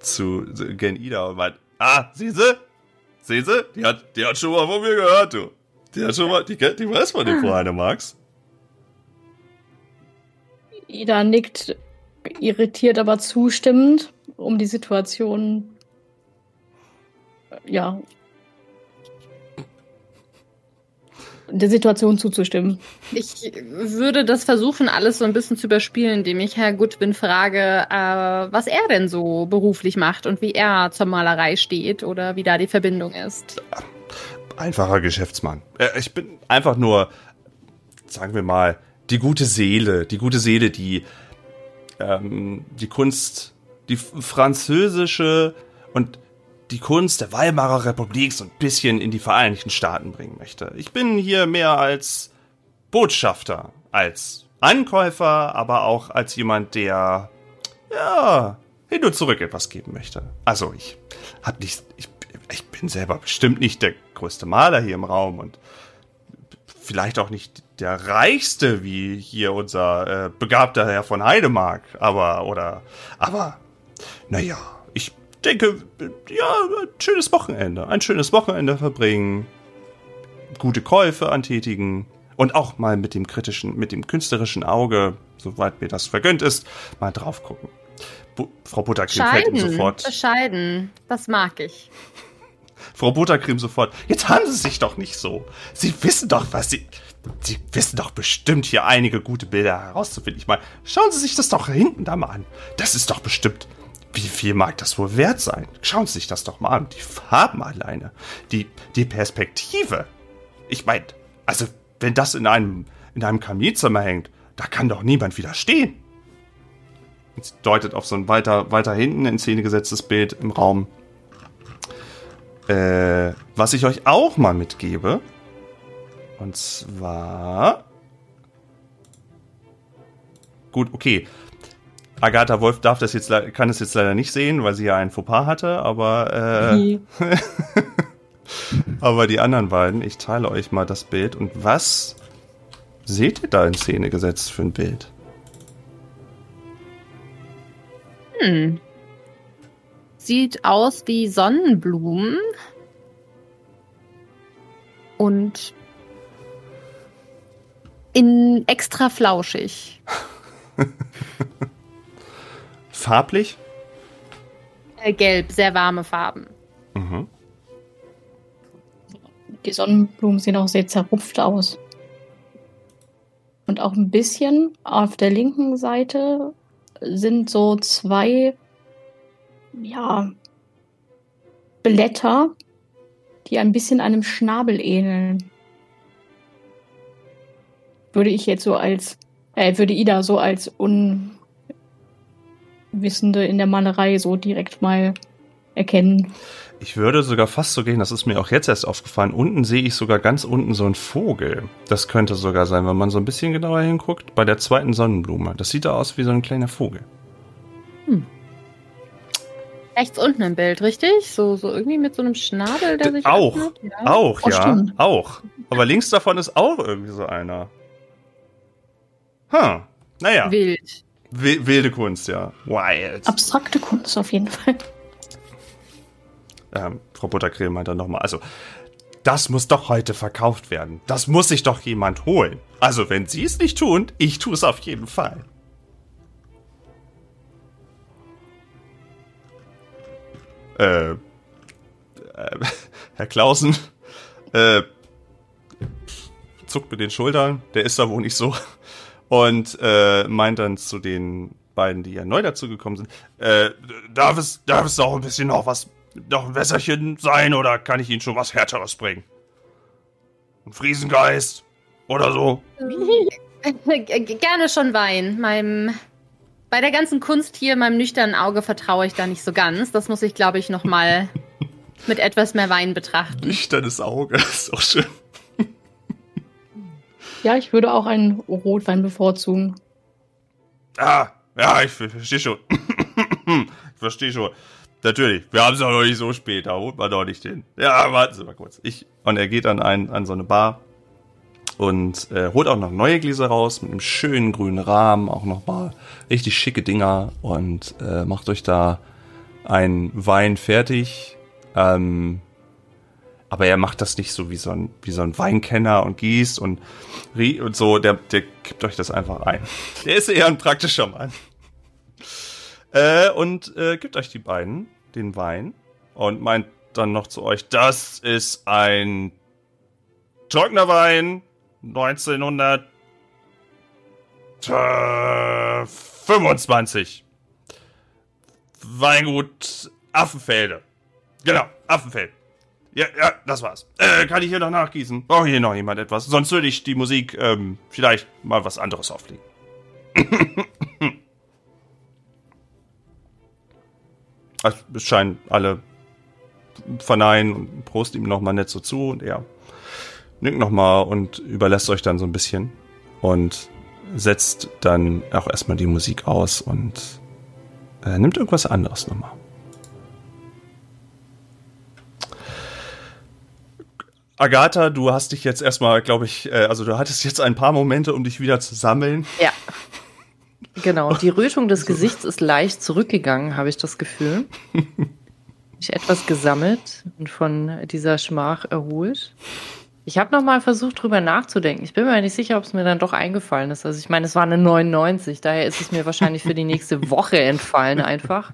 zu Gen Ida und meint, ah, siehste? Siehste? Die hat, die hat schon mal von mir gehört, du. Die hat schon mal, die, die weiß von dem von Heidemarks. Ida nickt irritiert, aber zustimmend, um die Situation äh, ja der Situation zuzustimmen. Ich würde das versuchen, alles so ein bisschen zu überspielen, indem ich Herr Goodwin frage, äh, was er denn so beruflich macht und wie er zur Malerei steht oder wie da die Verbindung ist. Einfacher Geschäftsmann. Äh, Ich bin einfach nur, sagen wir mal, die gute Seele. Die gute Seele, die ähm, die Kunst, die französische und die Kunst der Weimarer Republik so ein bisschen in die Vereinigten Staaten bringen möchte. Ich bin hier mehr als Botschafter, als Ankäufer, aber auch als jemand, der ja hin und zurück etwas geben möchte. Also ich hab nicht, ich, ich bin selber bestimmt nicht der größte Maler hier im Raum und vielleicht auch nicht der reichste wie hier unser äh, begabter Herr von Heidemark, aber oder aber naja, ich denke, ja, ein schönes Wochenende, ein schönes Wochenende verbringen, gute Käufe antätigen und auch mal mit dem kritischen, mit dem künstlerischen Auge, soweit mir das vergönnt ist, mal drauf gucken. Bu Frau Buttercreme fällt ihm sofort. bescheiden, das mag ich. Frau Buttercreme sofort. Jetzt haben Sie sich doch nicht so. Sie wissen doch, was Sie. Sie wissen doch bestimmt hier einige gute Bilder herauszufinden. Ich meine, schauen Sie sich das doch hinten da mal an. Das ist doch bestimmt. Wie viel mag das wohl wert sein? Schauen Sie sich das doch mal an. Die Farben alleine. Die, die Perspektive. Ich meine, also, wenn das in einem, in einem Kaminzimmer hängt, da kann doch niemand widerstehen. Jetzt deutet auf so ein weiter, weiter hinten in Szene gesetztes Bild im Raum. Äh, was ich euch auch mal mitgebe. Und zwar. Gut, okay. Agatha Wolf darf das jetzt, kann es jetzt leider nicht sehen, weil sie ja einen Fauxpas hatte, aber, äh, aber die anderen beiden, ich teile euch mal das Bild. Und was seht ihr da in Szene gesetzt für ein Bild? Hm. Sieht aus wie Sonnenblumen. Und in extra flauschig. Farblich? Äh, gelb, sehr warme Farben. Mhm. Die Sonnenblumen sehen auch sehr zerrupft aus. Und auch ein bisschen auf der linken Seite sind so zwei, ja, Blätter, die ein bisschen einem Schnabel ähneln. Würde ich jetzt so als, äh, würde Ida so als Unwissende in der Malerei so direkt mal erkennen. Ich würde sogar fast so gehen, das ist mir auch jetzt erst aufgefallen. Unten sehe ich sogar ganz unten so einen Vogel. Das könnte sogar sein, wenn man so ein bisschen genauer hinguckt, bei der zweiten Sonnenblume. Das sieht da aus wie so ein kleiner Vogel. Rechts unten im Bild, richtig? So, so irgendwie mit so einem Schnabel, der D- sich auch, öffnet? Ja. auch, Oh, ja, stimmt. auch. Aber links davon ist auch irgendwie so einer. Hm, naja, Wild. wi- wilde Kunst, ja. Wild. Abstrakte Kunst auf jeden Fall. ähm, Frau Buttercreme meint dann nochmal, also, das muss doch heute verkauft werden. Das muss sich doch jemand holen. Also, wenn Sie es nicht tun, ich tue es auf jeden Fall. Äh, äh Herr Klausen, äh, zuckt mit den Schultern, der ist da wohl nicht so. Und äh, meint dann zu den beiden, die ja neu dazugekommen sind, äh, darf es, darf es auch ein bisschen noch was, noch ein Wässerchen sein oder kann ich Ihnen schon was Härteres bringen? Ein Friesengeist oder so? Gerne schon Wein. Meinem, bei der ganzen Kunst hier, meinem nüchternen Auge vertraue ich da nicht so ganz. Das muss ich, glaube ich, noch mal mit etwas mehr Wein betrachten. Nüchternes Auge, ist auch schön. Ja, ich würde auch einen Rotwein bevorzugen. Ah, ja, ich ver- verstehe schon. ich verstehe schon. Natürlich, wir haben es doch noch nicht so spät, da holt man doch nicht hin. Ja, warten Sie mal kurz. Ich, und er geht an, ein, an so eine Bar und äh, holt auch noch neue Gläser raus mit einem schönen grünen Rahmen, auch noch mal richtig schicke Dinger und äh, macht euch da einen Wein fertig. Ähm, aber er macht das nicht so wie so ein, wie so ein Weinkenner und gießt und, und so. Der, der kippt euch das einfach ein. Der ist eher ein praktischer Mann. Äh, und äh, gibt euch die beiden den Wein und meint dann noch zu euch, das ist ein trockener Wein 1925. Weingut Affenfelde. Genau, Affenfeld. Ja, ja, das war's. Äh, kann ich hier noch nachgießen? Braucht hier noch jemand etwas? Sonst würde ich die Musik ähm, vielleicht mal was anderes auflegen. es scheinen alle verneinen und prost ihm nochmal nett so zu und er nickt nochmal und überlässt euch dann so ein bisschen und setzt dann auch erstmal die Musik aus und äh, nimmt irgendwas anderes nochmal. Agatha, du hast dich jetzt erstmal, glaube ich, äh, also du hattest jetzt ein paar Momente, um dich wieder zu sammeln. Ja. Genau, die Rötung des Gesichts ist leicht zurückgegangen, habe ich das Gefühl. Ich etwas gesammelt und von dieser Schmach erholt. Ich habe noch mal versucht, drüber nachzudenken. Ich bin mir nicht sicher, ob es mir dann doch eingefallen ist. Also ich meine, es war eine 99, daher ist es mir wahrscheinlich für die nächste Woche entfallen einfach.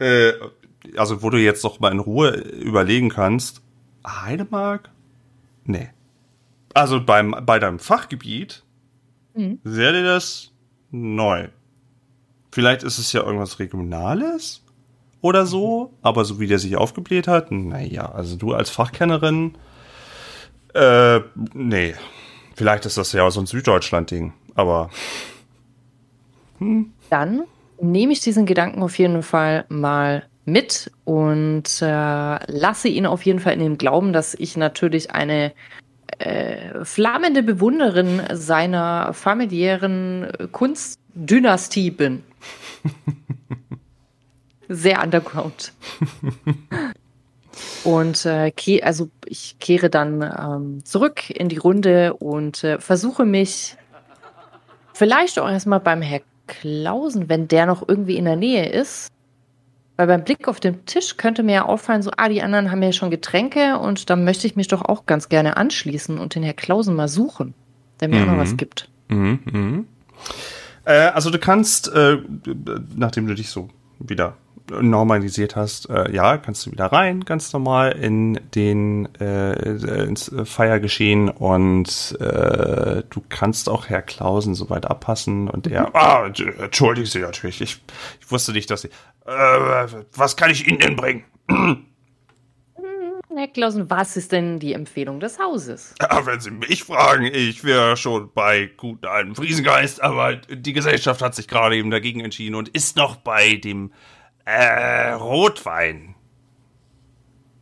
Äh, also wo du jetzt noch mal in Ruhe überlegen kannst. Heidemark? Nee. Also beim, bei deinem Fachgebiet Mhm. wäre dir das neu. Vielleicht ist es ja irgendwas Regionales oder so, aber so wie der sich aufgebläht hat, naja, also du als Fachkennerin, äh, nee. Vielleicht ist das ja so ein Süddeutschland-Ding, aber Dann nehme ich diesen Gedanken auf jeden Fall mal mit und äh, lasse ihn auf jeden Fall in dem Glauben, dass ich natürlich eine äh, flammende Bewunderin seiner familiären Kunstdynastie bin. Sehr underground. Und äh, also ich kehre dann ähm, zurück in die Runde und äh, versuche mich vielleicht auch erstmal beim Herr Klausen, wenn der noch irgendwie in der Nähe ist. Weil beim Blick auf den Tisch könnte mir ja auffallen, so, ah, die anderen haben ja schon Getränke und da möchte ich mich doch auch ganz gerne anschließen und den Herr Klausen mal suchen, der mir auch noch Mhm. was gibt. Mhm, mhm. Äh, also du kannst, äh, nachdem du dich so wieder normalisiert hast, äh, ja, kannst du wieder rein, ganz normal in den äh, ins Feiergeschehen und äh, du kannst auch Herr Klausen soweit abpassen und er, ah, entschuldigen Sie natürlich, ich, ich wusste nicht, dass Sie, äh, was kann ich Ihnen denn bringen? Herr Klausen, was ist denn die Empfehlung des Hauses? Ja, wenn Sie mich fragen, ich wäre schon bei guten alten Friesengeist, aber die Gesellschaft hat sich gerade eben dagegen entschieden und ist noch bei dem äh, Rotwein.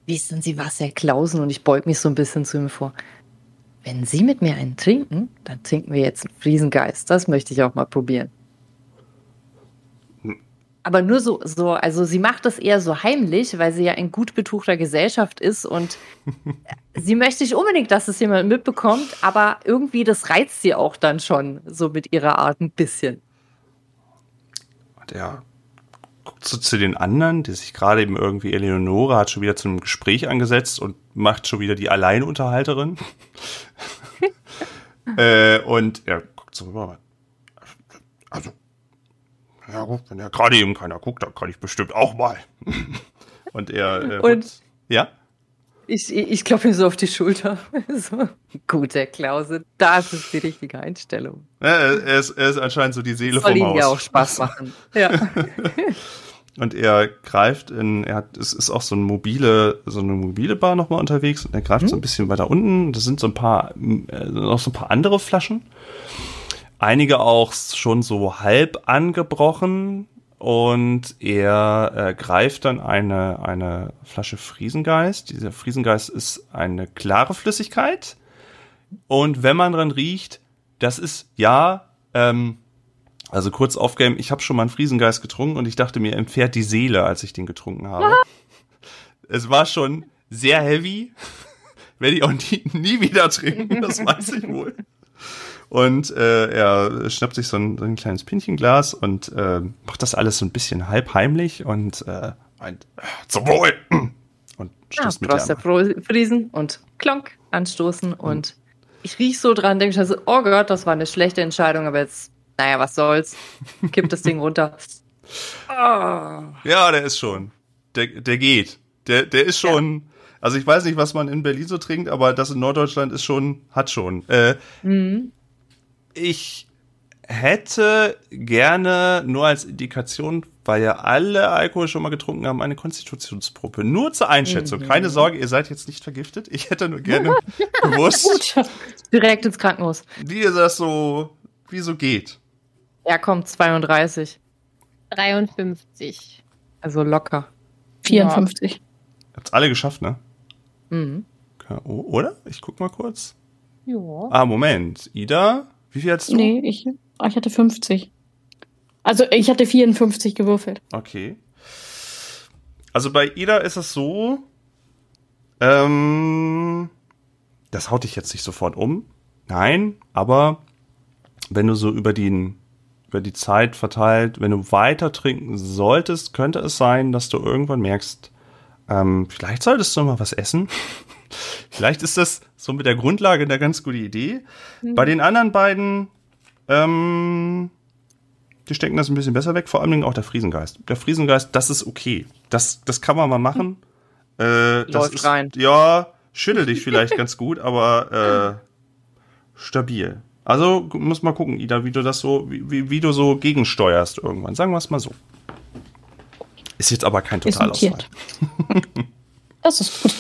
Wissen Sie was, Herr Klausen? Und ich beug mich so ein bisschen zu ihm vor. Wenn Sie mit mir einen trinken, dann trinken wir jetzt einen Friesengeist. Das möchte ich auch mal probieren. Aber nur so, so, also sie macht das eher so heimlich, weil sie ja in gut betuchter Gesellschaft ist und sie möchte nicht unbedingt, dass es jemand mitbekommt, aber irgendwie das reizt sie auch dann schon, so mit ihrer Art ein bisschen. Und er guckt so zu den anderen, die sich gerade eben irgendwie, Eleonore hat schon wieder zu einem Gespräch angesetzt und macht schon wieder die Alleinunterhalterin. äh, und er guckt so rüber. Also, ja gut, wenn ja gerade eben keiner guckt, dann kann ich bestimmt auch mal. und er. Äh, Und- ja? Ich, ich, ich klopfe ihm so auf die Schulter. so, gut, Herr Klause, das ist die richtige Einstellung. Ja, er, ist, er ist anscheinend so die Seele Soll vom Haus. ja auch Spaß machen. Ja. Und er greift in, er hat, es ist auch so eine mobile, so eine mobile Bar nochmal unterwegs und er greift so ein bisschen weiter unten. Das sind so ein paar, äh, noch so ein paar andere Flaschen. Einige auch schon so halb angebrochen und er äh, greift dann eine, eine Flasche Friesengeist. Dieser Friesengeist ist eine klare Flüssigkeit und wenn man dran riecht, das ist ja, ähm, also kurz aufgame, ich habe schon mal einen Friesengeist getrunken und ich dachte mir, entfährt die Seele, als ich den getrunken habe. es war schon sehr heavy. Werde ich auch nie, nie wieder trinken, das weiß ich wohl. Und äh, er schnappt sich so ein, so ein kleines Pinchenglas und äh, macht das alles so ein bisschen halb heimlich und äh, meint, äh, zum Wohl! Und Ja, stößt mit der Friesen und klonk, anstoßen und ich riech so dran, denke ich also, oh Gott, das war eine schlechte Entscheidung, aber jetzt, naja, was soll's. Kipp das Ding runter. Ah. Ja, der ist schon. Der, der geht. Der, der ist schon. Also ich weiß nicht, was man in Berlin so trinkt, aber das in Norddeutschland ist schon, hat schon. Äh, Mhm. Ich hätte gerne nur als Indikation, weil ja alle Alkohol schon mal getrunken haben, eine Konstitutionsprobe. Nur zur Einschätzung. Mhm. Keine Sorge, ihr seid jetzt nicht vergiftet. Ich hätte nur gerne gewusst, Gut. Direkt ins Krankenhaus. wie ihr das so, wie so geht. Er kommt 32. 53. Also locker. 54. Habt's alle geschafft, ne? Mhm. Okay, Oder? Ich guck mal kurz. Ja. Ah, Moment. Ida, wie viel hast du? Nee, ich, ah, ich hatte 50. Also ich hatte 54 gewürfelt. Okay. Also bei Ida ist es so, ähm, das haut dich jetzt nicht sofort um. Nein, aber wenn du so über den, über die Zeit verteilt, wenn du weiter trinken solltest, könnte es sein, dass du irgendwann merkst, ähm, vielleicht solltest du mal was essen. vielleicht ist das so mit der Grundlage eine ganz gute Idee. Bei den anderen beiden, ähm, die stecken das ein bisschen besser weg, vor allem auch der Friesengeist. Der Friesengeist, das ist okay. Das, das kann man mal machen. Äh, das Läuft ist, rein. Ja, schüttel dich vielleicht ganz gut, aber äh, stabil. Also muss mal gucken, Ida, wie du das so, wie, wie, wie du so gegensteuerst irgendwann. Sagen wir es mal so. Ist jetzt aber kein Totalausfall. Das ist gut.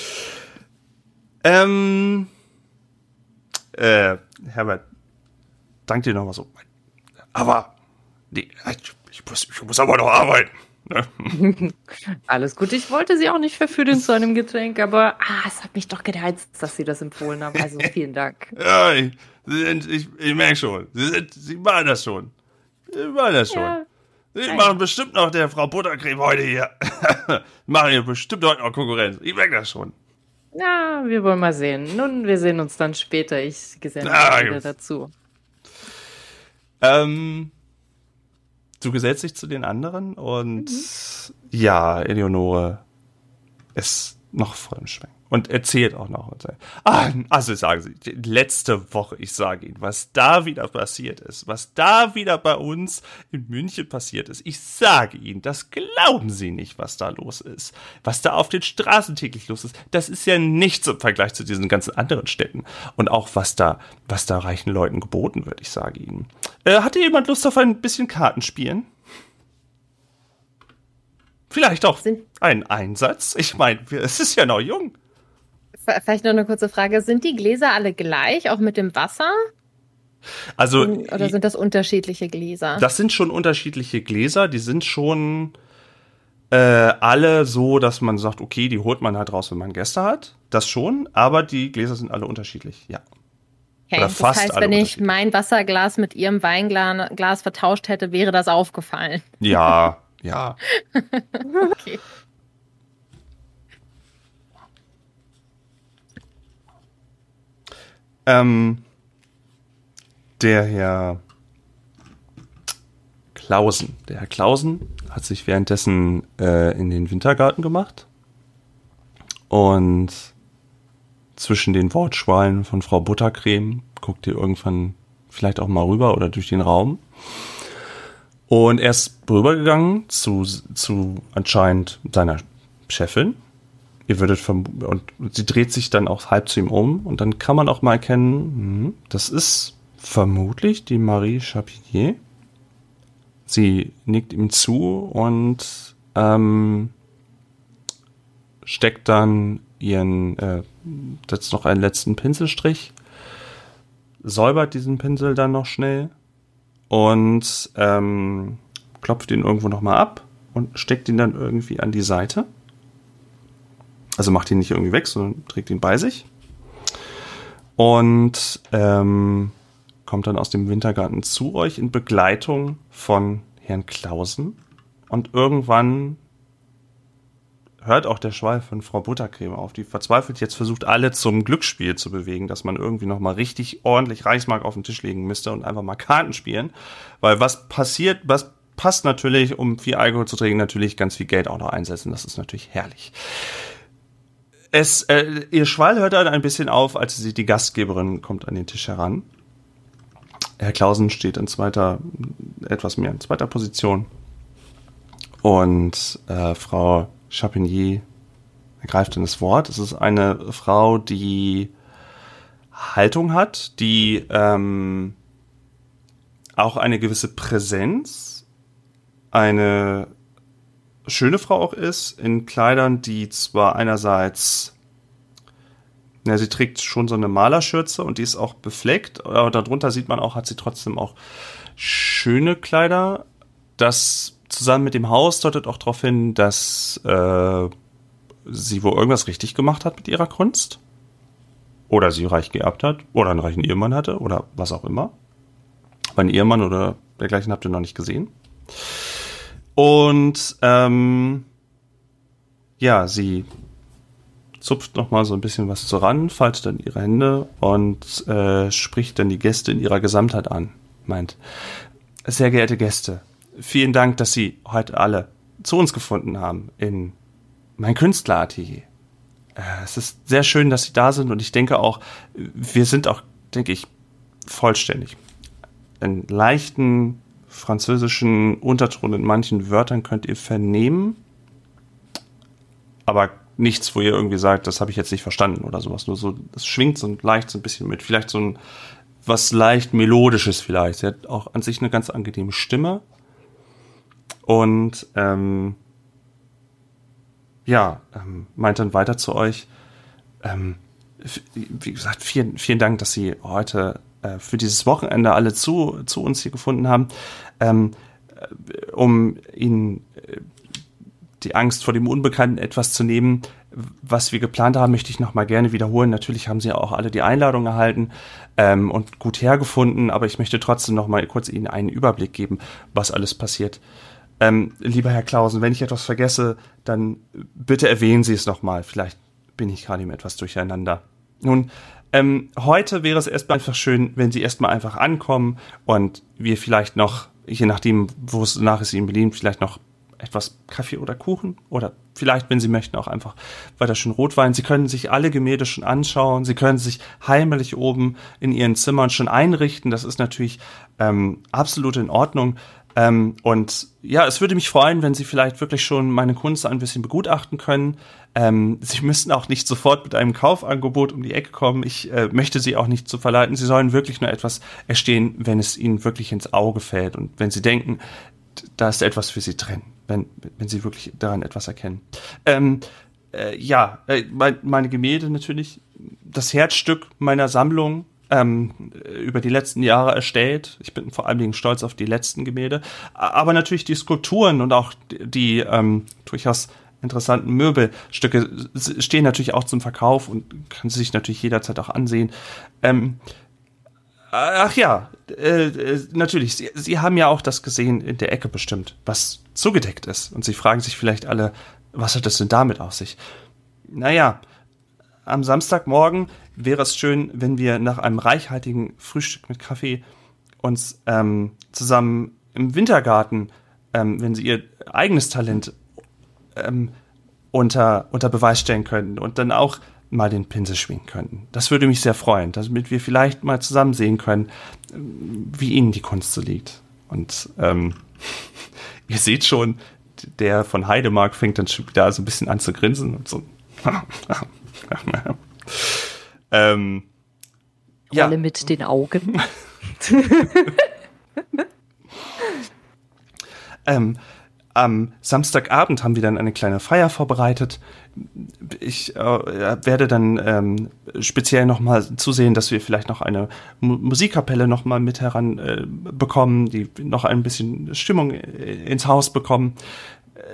Ähm, äh, Herbert, dank dir nochmal so. Aber, nee, ich, ich, muss, ich muss aber noch arbeiten. Ne? Alles gut. Ich wollte sie auch nicht verführen zu einem Getränk, aber ah, es hat mich doch gereizt, dass sie das empfohlen haben. Also vielen Dank. Ja, ich, ich, ich merke schon. Sie, sind, Sie machen das schon. Sie machen das schon. Ja. Sie machen bestimmt noch der Frau Buttercreme heute hier. machen hier bestimmt heute noch Konkurrenz. Ich merke das schon. Ja, wir wollen mal sehen. Nun, wir sehen uns dann später. Ich geselle mich wieder dazu. Ähm, du gesellst dich zu den anderen und ja, Eleonore, es noch voll im Schwenk. Und erzählt auch noch. Ah, also sagen Sie, letzte Woche, ich sage Ihnen, was da wieder passiert ist, was da wieder bei uns in München passiert ist. Ich sage Ihnen, das glauben Sie nicht, was da los ist. Was da auf den Straßen täglich los ist, das ist ja nichts im Vergleich zu diesen ganzen anderen Städten. Und auch was da, was da reichen Leuten geboten wird, ich sage Ihnen. Äh, hatte jemand Lust auf ein bisschen Kartenspielen? Vielleicht auch Sind- einen Einsatz. Ich meine, es ist ja noch jung. Vielleicht noch eine kurze Frage. Sind die Gläser alle gleich, auch mit dem Wasser? Also, Oder sind das unterschiedliche Gläser? das sind schon unterschiedliche Gläser. Die sind schon äh, alle so, dass man sagt, okay, die holt man halt raus, wenn man Gäste hat. Das schon, aber die Gläser sind alle unterschiedlich. Ja. Okay, oder das fast heißt, wenn ich mein Wasserglas mit ihrem Weinglas Glas vertauscht hätte, wäre das aufgefallen. Ja, ja. Okay. Ähm, der Herr Klausen. Der Herr Klausen hat sich währenddessen äh, in den Wintergarten gemacht und zwischen den Wortschwalen von Frau Buttercreme guckt ihr irgendwann vielleicht auch mal rüber oder durch den Raum. Und er ist rübergegangen zu, zu anscheinend seiner Chefin. Ihr würdet und sie dreht sich dann auch halb zu ihm um und dann kann man auch mal erkennen, hm, das ist vermutlich die Marie Chapinier. Sie nickt ihm zu und ähm, steckt dann ihren, äh, setzt noch einen letzten Pinselstrich, säubert diesen Pinsel dann noch schnell und ähm, klopft ihn irgendwo nochmal ab und steckt ihn dann irgendwie an die Seite. Also macht ihn nicht irgendwie weg, sondern trägt ihn bei sich. Und ähm, kommt dann aus dem Wintergarten zu euch in Begleitung von Herrn Klausen. Und irgendwann hört auch der Schwall von Frau Buttercreme auf, die verzweifelt jetzt versucht, alle zum Glücksspiel zu bewegen, dass man irgendwie nochmal richtig ordentlich Reichsmark auf den Tisch legen müsste und einfach mal Karten spielen. Weil was passiert, was passt natürlich, um viel Alkohol zu trinken, natürlich ganz viel Geld auch noch einsetzen. Das ist natürlich herrlich. Es, äh, ihr Schwall hört dann ein bisschen auf, als sie die Gastgeberin kommt an den Tisch heran. Herr Klausen steht in zweiter, etwas mehr in zweiter Position. Und äh, Frau Chapigny ergreift dann das Wort. Es ist eine Frau, die Haltung hat, die ähm, auch eine gewisse Präsenz, eine schöne Frau auch ist, in Kleidern, die zwar einerseits, ja, sie trägt schon so eine Malerschürze und die ist auch befleckt, aber darunter sieht man auch, hat sie trotzdem auch schöne Kleider. Das zusammen mit dem Haus deutet auch darauf hin, dass äh, sie wohl irgendwas richtig gemacht hat mit ihrer Kunst. Oder sie reich geerbt hat, oder einen reichen Ehemann hatte, oder was auch immer. Mein Ehemann oder dergleichen habt ihr noch nicht gesehen. Und ähm, ja, sie zupft noch mal so ein bisschen was zuran, faltet dann ihre Hände und äh, spricht dann die Gäste in ihrer Gesamtheit an. Meint, sehr geehrte Gäste, vielen Dank, dass Sie heute alle zu uns gefunden haben in mein Künstleratelier. Äh, es ist sehr schön, dass Sie da sind und ich denke auch, wir sind auch, denke ich, vollständig. Einen leichten französischen Unterton in manchen Wörtern könnt ihr vernehmen, aber nichts, wo ihr irgendwie sagt, das habe ich jetzt nicht verstanden oder sowas. Nur so, das schwingt so leicht so ein bisschen mit. Vielleicht so ein was leicht melodisches vielleicht. Sie hat auch an sich eine ganz angenehme Stimme und ähm, ja, ähm, meint dann weiter zu euch. Ähm, wie gesagt, vielen, vielen Dank, dass Sie heute äh, für dieses Wochenende alle zu, zu uns hier gefunden haben, ähm, äh, um Ihnen äh, die Angst vor dem Unbekannten etwas zu nehmen. Was wir geplant haben, möchte ich noch mal gerne wiederholen. Natürlich haben Sie auch alle die Einladung erhalten ähm, und gut hergefunden, aber ich möchte trotzdem noch mal kurz Ihnen einen Überblick geben, was alles passiert. Ähm, lieber Herr Klausen, wenn ich etwas vergesse, dann bitte erwähnen Sie es noch mal. Vielleicht bin ich gerade eben etwas durcheinander. Nun, ähm, heute wäre es erstmal einfach schön, wenn Sie erstmal einfach ankommen und wir vielleicht noch, je nachdem, wo es nach es Ihnen beliebt, vielleicht noch etwas Kaffee oder Kuchen oder vielleicht, wenn Sie möchten, auch einfach weiter schön Rotwein. Sie können sich alle Gemälde schon anschauen. Sie können sich heimlich oben in Ihren Zimmern schon einrichten. Das ist natürlich ähm, absolut in Ordnung. Ähm, und ja, es würde mich freuen, wenn Sie vielleicht wirklich schon meine Kunst ein bisschen begutachten können. Ähm, Sie müssten auch nicht sofort mit einem Kaufangebot um die Ecke kommen. Ich äh, möchte Sie auch nicht zu verleiten. Sie sollen wirklich nur etwas erstehen, wenn es Ihnen wirklich ins Auge fällt und wenn Sie denken, da ist etwas für Sie drin, wenn, wenn Sie wirklich daran etwas erkennen. Ähm, äh, ja, äh, mein, meine Gemälde natürlich, das Herzstück meiner Sammlung, ähm, über die letzten Jahre erstellt. Ich bin vor allen Dingen stolz auf die letzten Gemälde. Aber natürlich die Skulpturen und auch die, ähm, durchaus interessanten Möbelstücke stehen natürlich auch zum Verkauf und können sich natürlich jederzeit auch ansehen. Ähm, ach ja, äh, äh, natürlich, Sie, Sie haben ja auch das gesehen in der Ecke bestimmt, was zugedeckt ist. Und Sie fragen sich vielleicht alle, was hat das denn damit auf sich? Naja, am Samstagmorgen wäre es schön, wenn wir nach einem reichhaltigen Frühstück mit Kaffee uns ähm, zusammen im Wintergarten, ähm, wenn sie ihr eigenes Talent ähm, unter, unter Beweis stellen könnten und dann auch mal den Pinsel schwingen könnten. Das würde mich sehr freuen, damit wir vielleicht mal zusammen sehen können, wie ihnen die Kunst so liegt. Und ähm, ihr seht schon, der von Heidemark fängt dann schon wieder so ein bisschen an zu grinsen und so. ähm, ja. Rolle mit den Augen. ähm, am Samstagabend haben wir dann eine kleine Feier vorbereitet. Ich äh, werde dann ähm, speziell nochmal zusehen, dass wir vielleicht noch eine M Musikkapelle nochmal mit heranbekommen, äh, die noch ein bisschen Stimmung äh, ins Haus bekommen.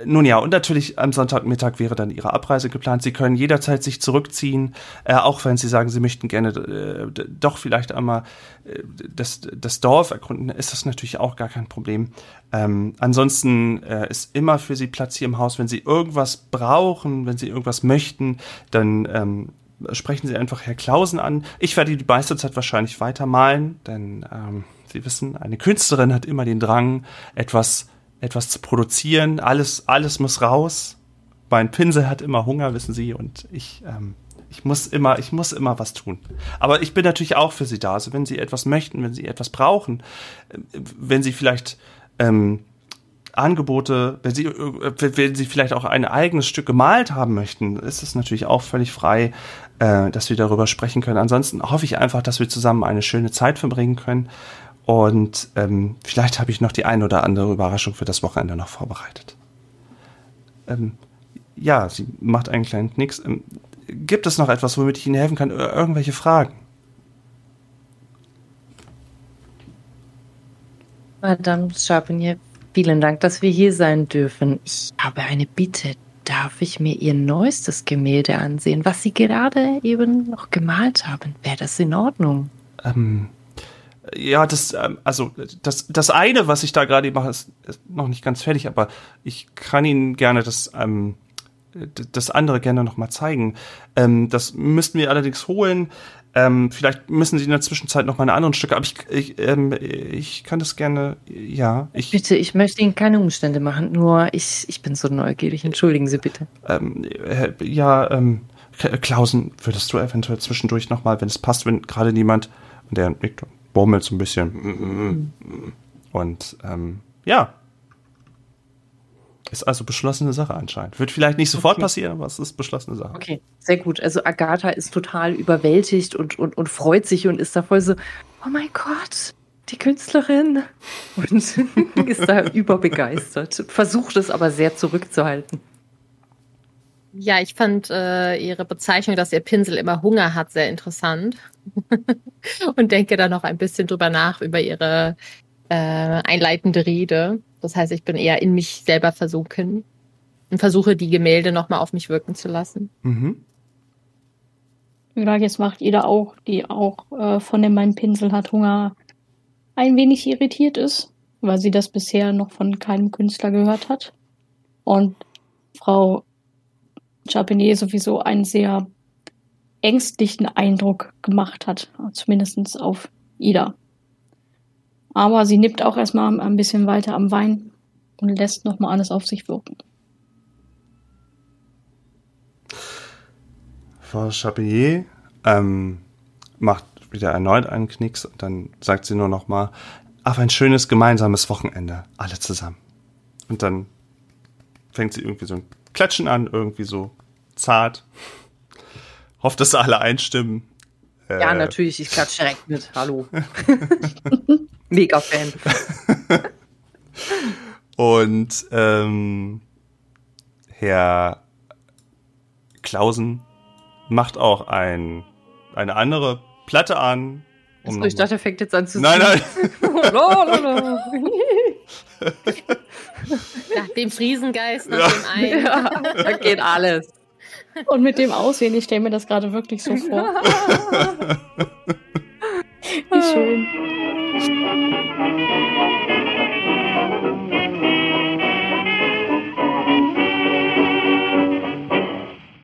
Nun ja, und natürlich am Sonntagmittag wäre dann Ihre Abreise geplant. Sie können jederzeit sich zurückziehen, äh, auch wenn Sie sagen, Sie möchten gerne äh, doch vielleicht einmal äh, das, das Dorf erkunden, ist das natürlich auch gar kein Problem. Ähm, ansonsten äh, ist immer für Sie Platz hier im Haus. Wenn Sie irgendwas brauchen, wenn Sie irgendwas möchten, dann ähm, sprechen Sie einfach Herr Klausen an. Ich werde die meiste Zeit wahrscheinlich weitermalen, denn ähm, Sie wissen, eine Künstlerin hat immer den Drang, etwas etwas zu produzieren. Alles, alles muss raus. Mein Pinsel hat immer Hunger, wissen Sie, und ich, ähm, ich muss immer, ich muss immer was tun. Aber ich bin natürlich auch für Sie da. Also wenn Sie etwas möchten, wenn Sie etwas brauchen, äh, wenn Sie vielleicht ähm, Angebote, wenn Sie, äh, wenn Sie vielleicht auch ein eigenes Stück gemalt haben möchten, ist es natürlich auch völlig frei, äh, dass wir darüber sprechen können. Ansonsten hoffe ich einfach, dass wir zusammen eine schöne Zeit verbringen können und ähm, vielleicht habe ich noch die ein oder andere Überraschung für das Wochenende noch vorbereitet. Ähm, ja, sie macht einen kleinen Knicks. Ähm, gibt es noch etwas, womit ich Ihnen helfen kann? Irgendwelche Fragen? Madame Charbonnier, vielen Dank, dass wir hier sein dürfen. Ich habe eine Bitte. Darf ich mir Ihr neuestes Gemälde ansehen, was Sie gerade eben noch gemalt haben? Wäre das in Ordnung? Ähm, ja, das, ähm, also das, das eine, was ich da gerade mache, ist, ist, noch nicht ganz fertig, aber ich kann Ihnen gerne das, ähm, das andere gerne noch mal zeigen. Ähm, das müssten wir allerdings holen. Ähm, vielleicht müssen Sie in der Zwischenzeit noch meine anderen Stücke, aber ich, ich, ähm, ich kann das gerne, ja. Ich, bitte, ich möchte Ihnen keine Umstände machen, nur ich, ich bin so neugierig. Entschuldigen Sie bitte. Ähm, äh, ja, ähm, Klausen, würdest du eventuell zwischendurch noch mal, wenn es passt, wenn gerade niemand, der nickt, bummelt so ein bisschen. Und ähm, ja. Ist also beschlossene Sache anscheinend. Wird vielleicht nicht sofort okay. passieren, aber es ist beschlossene Sache. Okay, sehr gut. Also Agatha ist total überwältigt und, und, und freut sich und ist da voll so, oh mein Gott, die Künstlerin. Und ist da überbegeistert. Versucht es aber sehr zurückzuhalten. Ja, ich fand äh, Ihre Bezeichnung, dass Ihr Pinsel immer Hunger hat, sehr interessant. und denke da noch ein bisschen drüber nach, über Ihre äh, einleitende Rede. Das heißt, ich bin eher in mich selber versunken und versuche, die Gemälde nochmal auf mich wirken zu lassen. Mhm. Ja, jetzt macht jeder auch, die auch äh, von dem mein Pinsel hat Hunger, ein wenig irritiert ist, weil sie das bisher noch von keinem Künstler gehört hat. Und Frau Chapinier sowieso einen sehr ängstlichen Eindruck gemacht hat, zumindest auf Ida. Aber sie nippt auch erstmal ein bisschen weiter am Wein und lässt nochmal alles auf sich wirken. Frau Chapier ähm, macht wieder erneut einen Knicks und dann sagt sie nur noch mal, auf ein schönes gemeinsames Wochenende, alle zusammen. Und dann fängt sie irgendwie so ein Klatschen an, irgendwie so zart. Hofft, dass alle einstimmen. Ja, Äh, natürlich, ich klatsche direkt mit. Hallo. Mega Fan. Und ähm, Herr Klausen macht auch ein, eine andere Platte an. Um Also, ich dachte, er fängt jetzt an zu nein, nein. Nach dem Friesengeist, nach Ja. dem einen. ja, da geht alles. Und mit dem Aussehen, ich stelle mir das gerade wirklich so vor. Wie schön.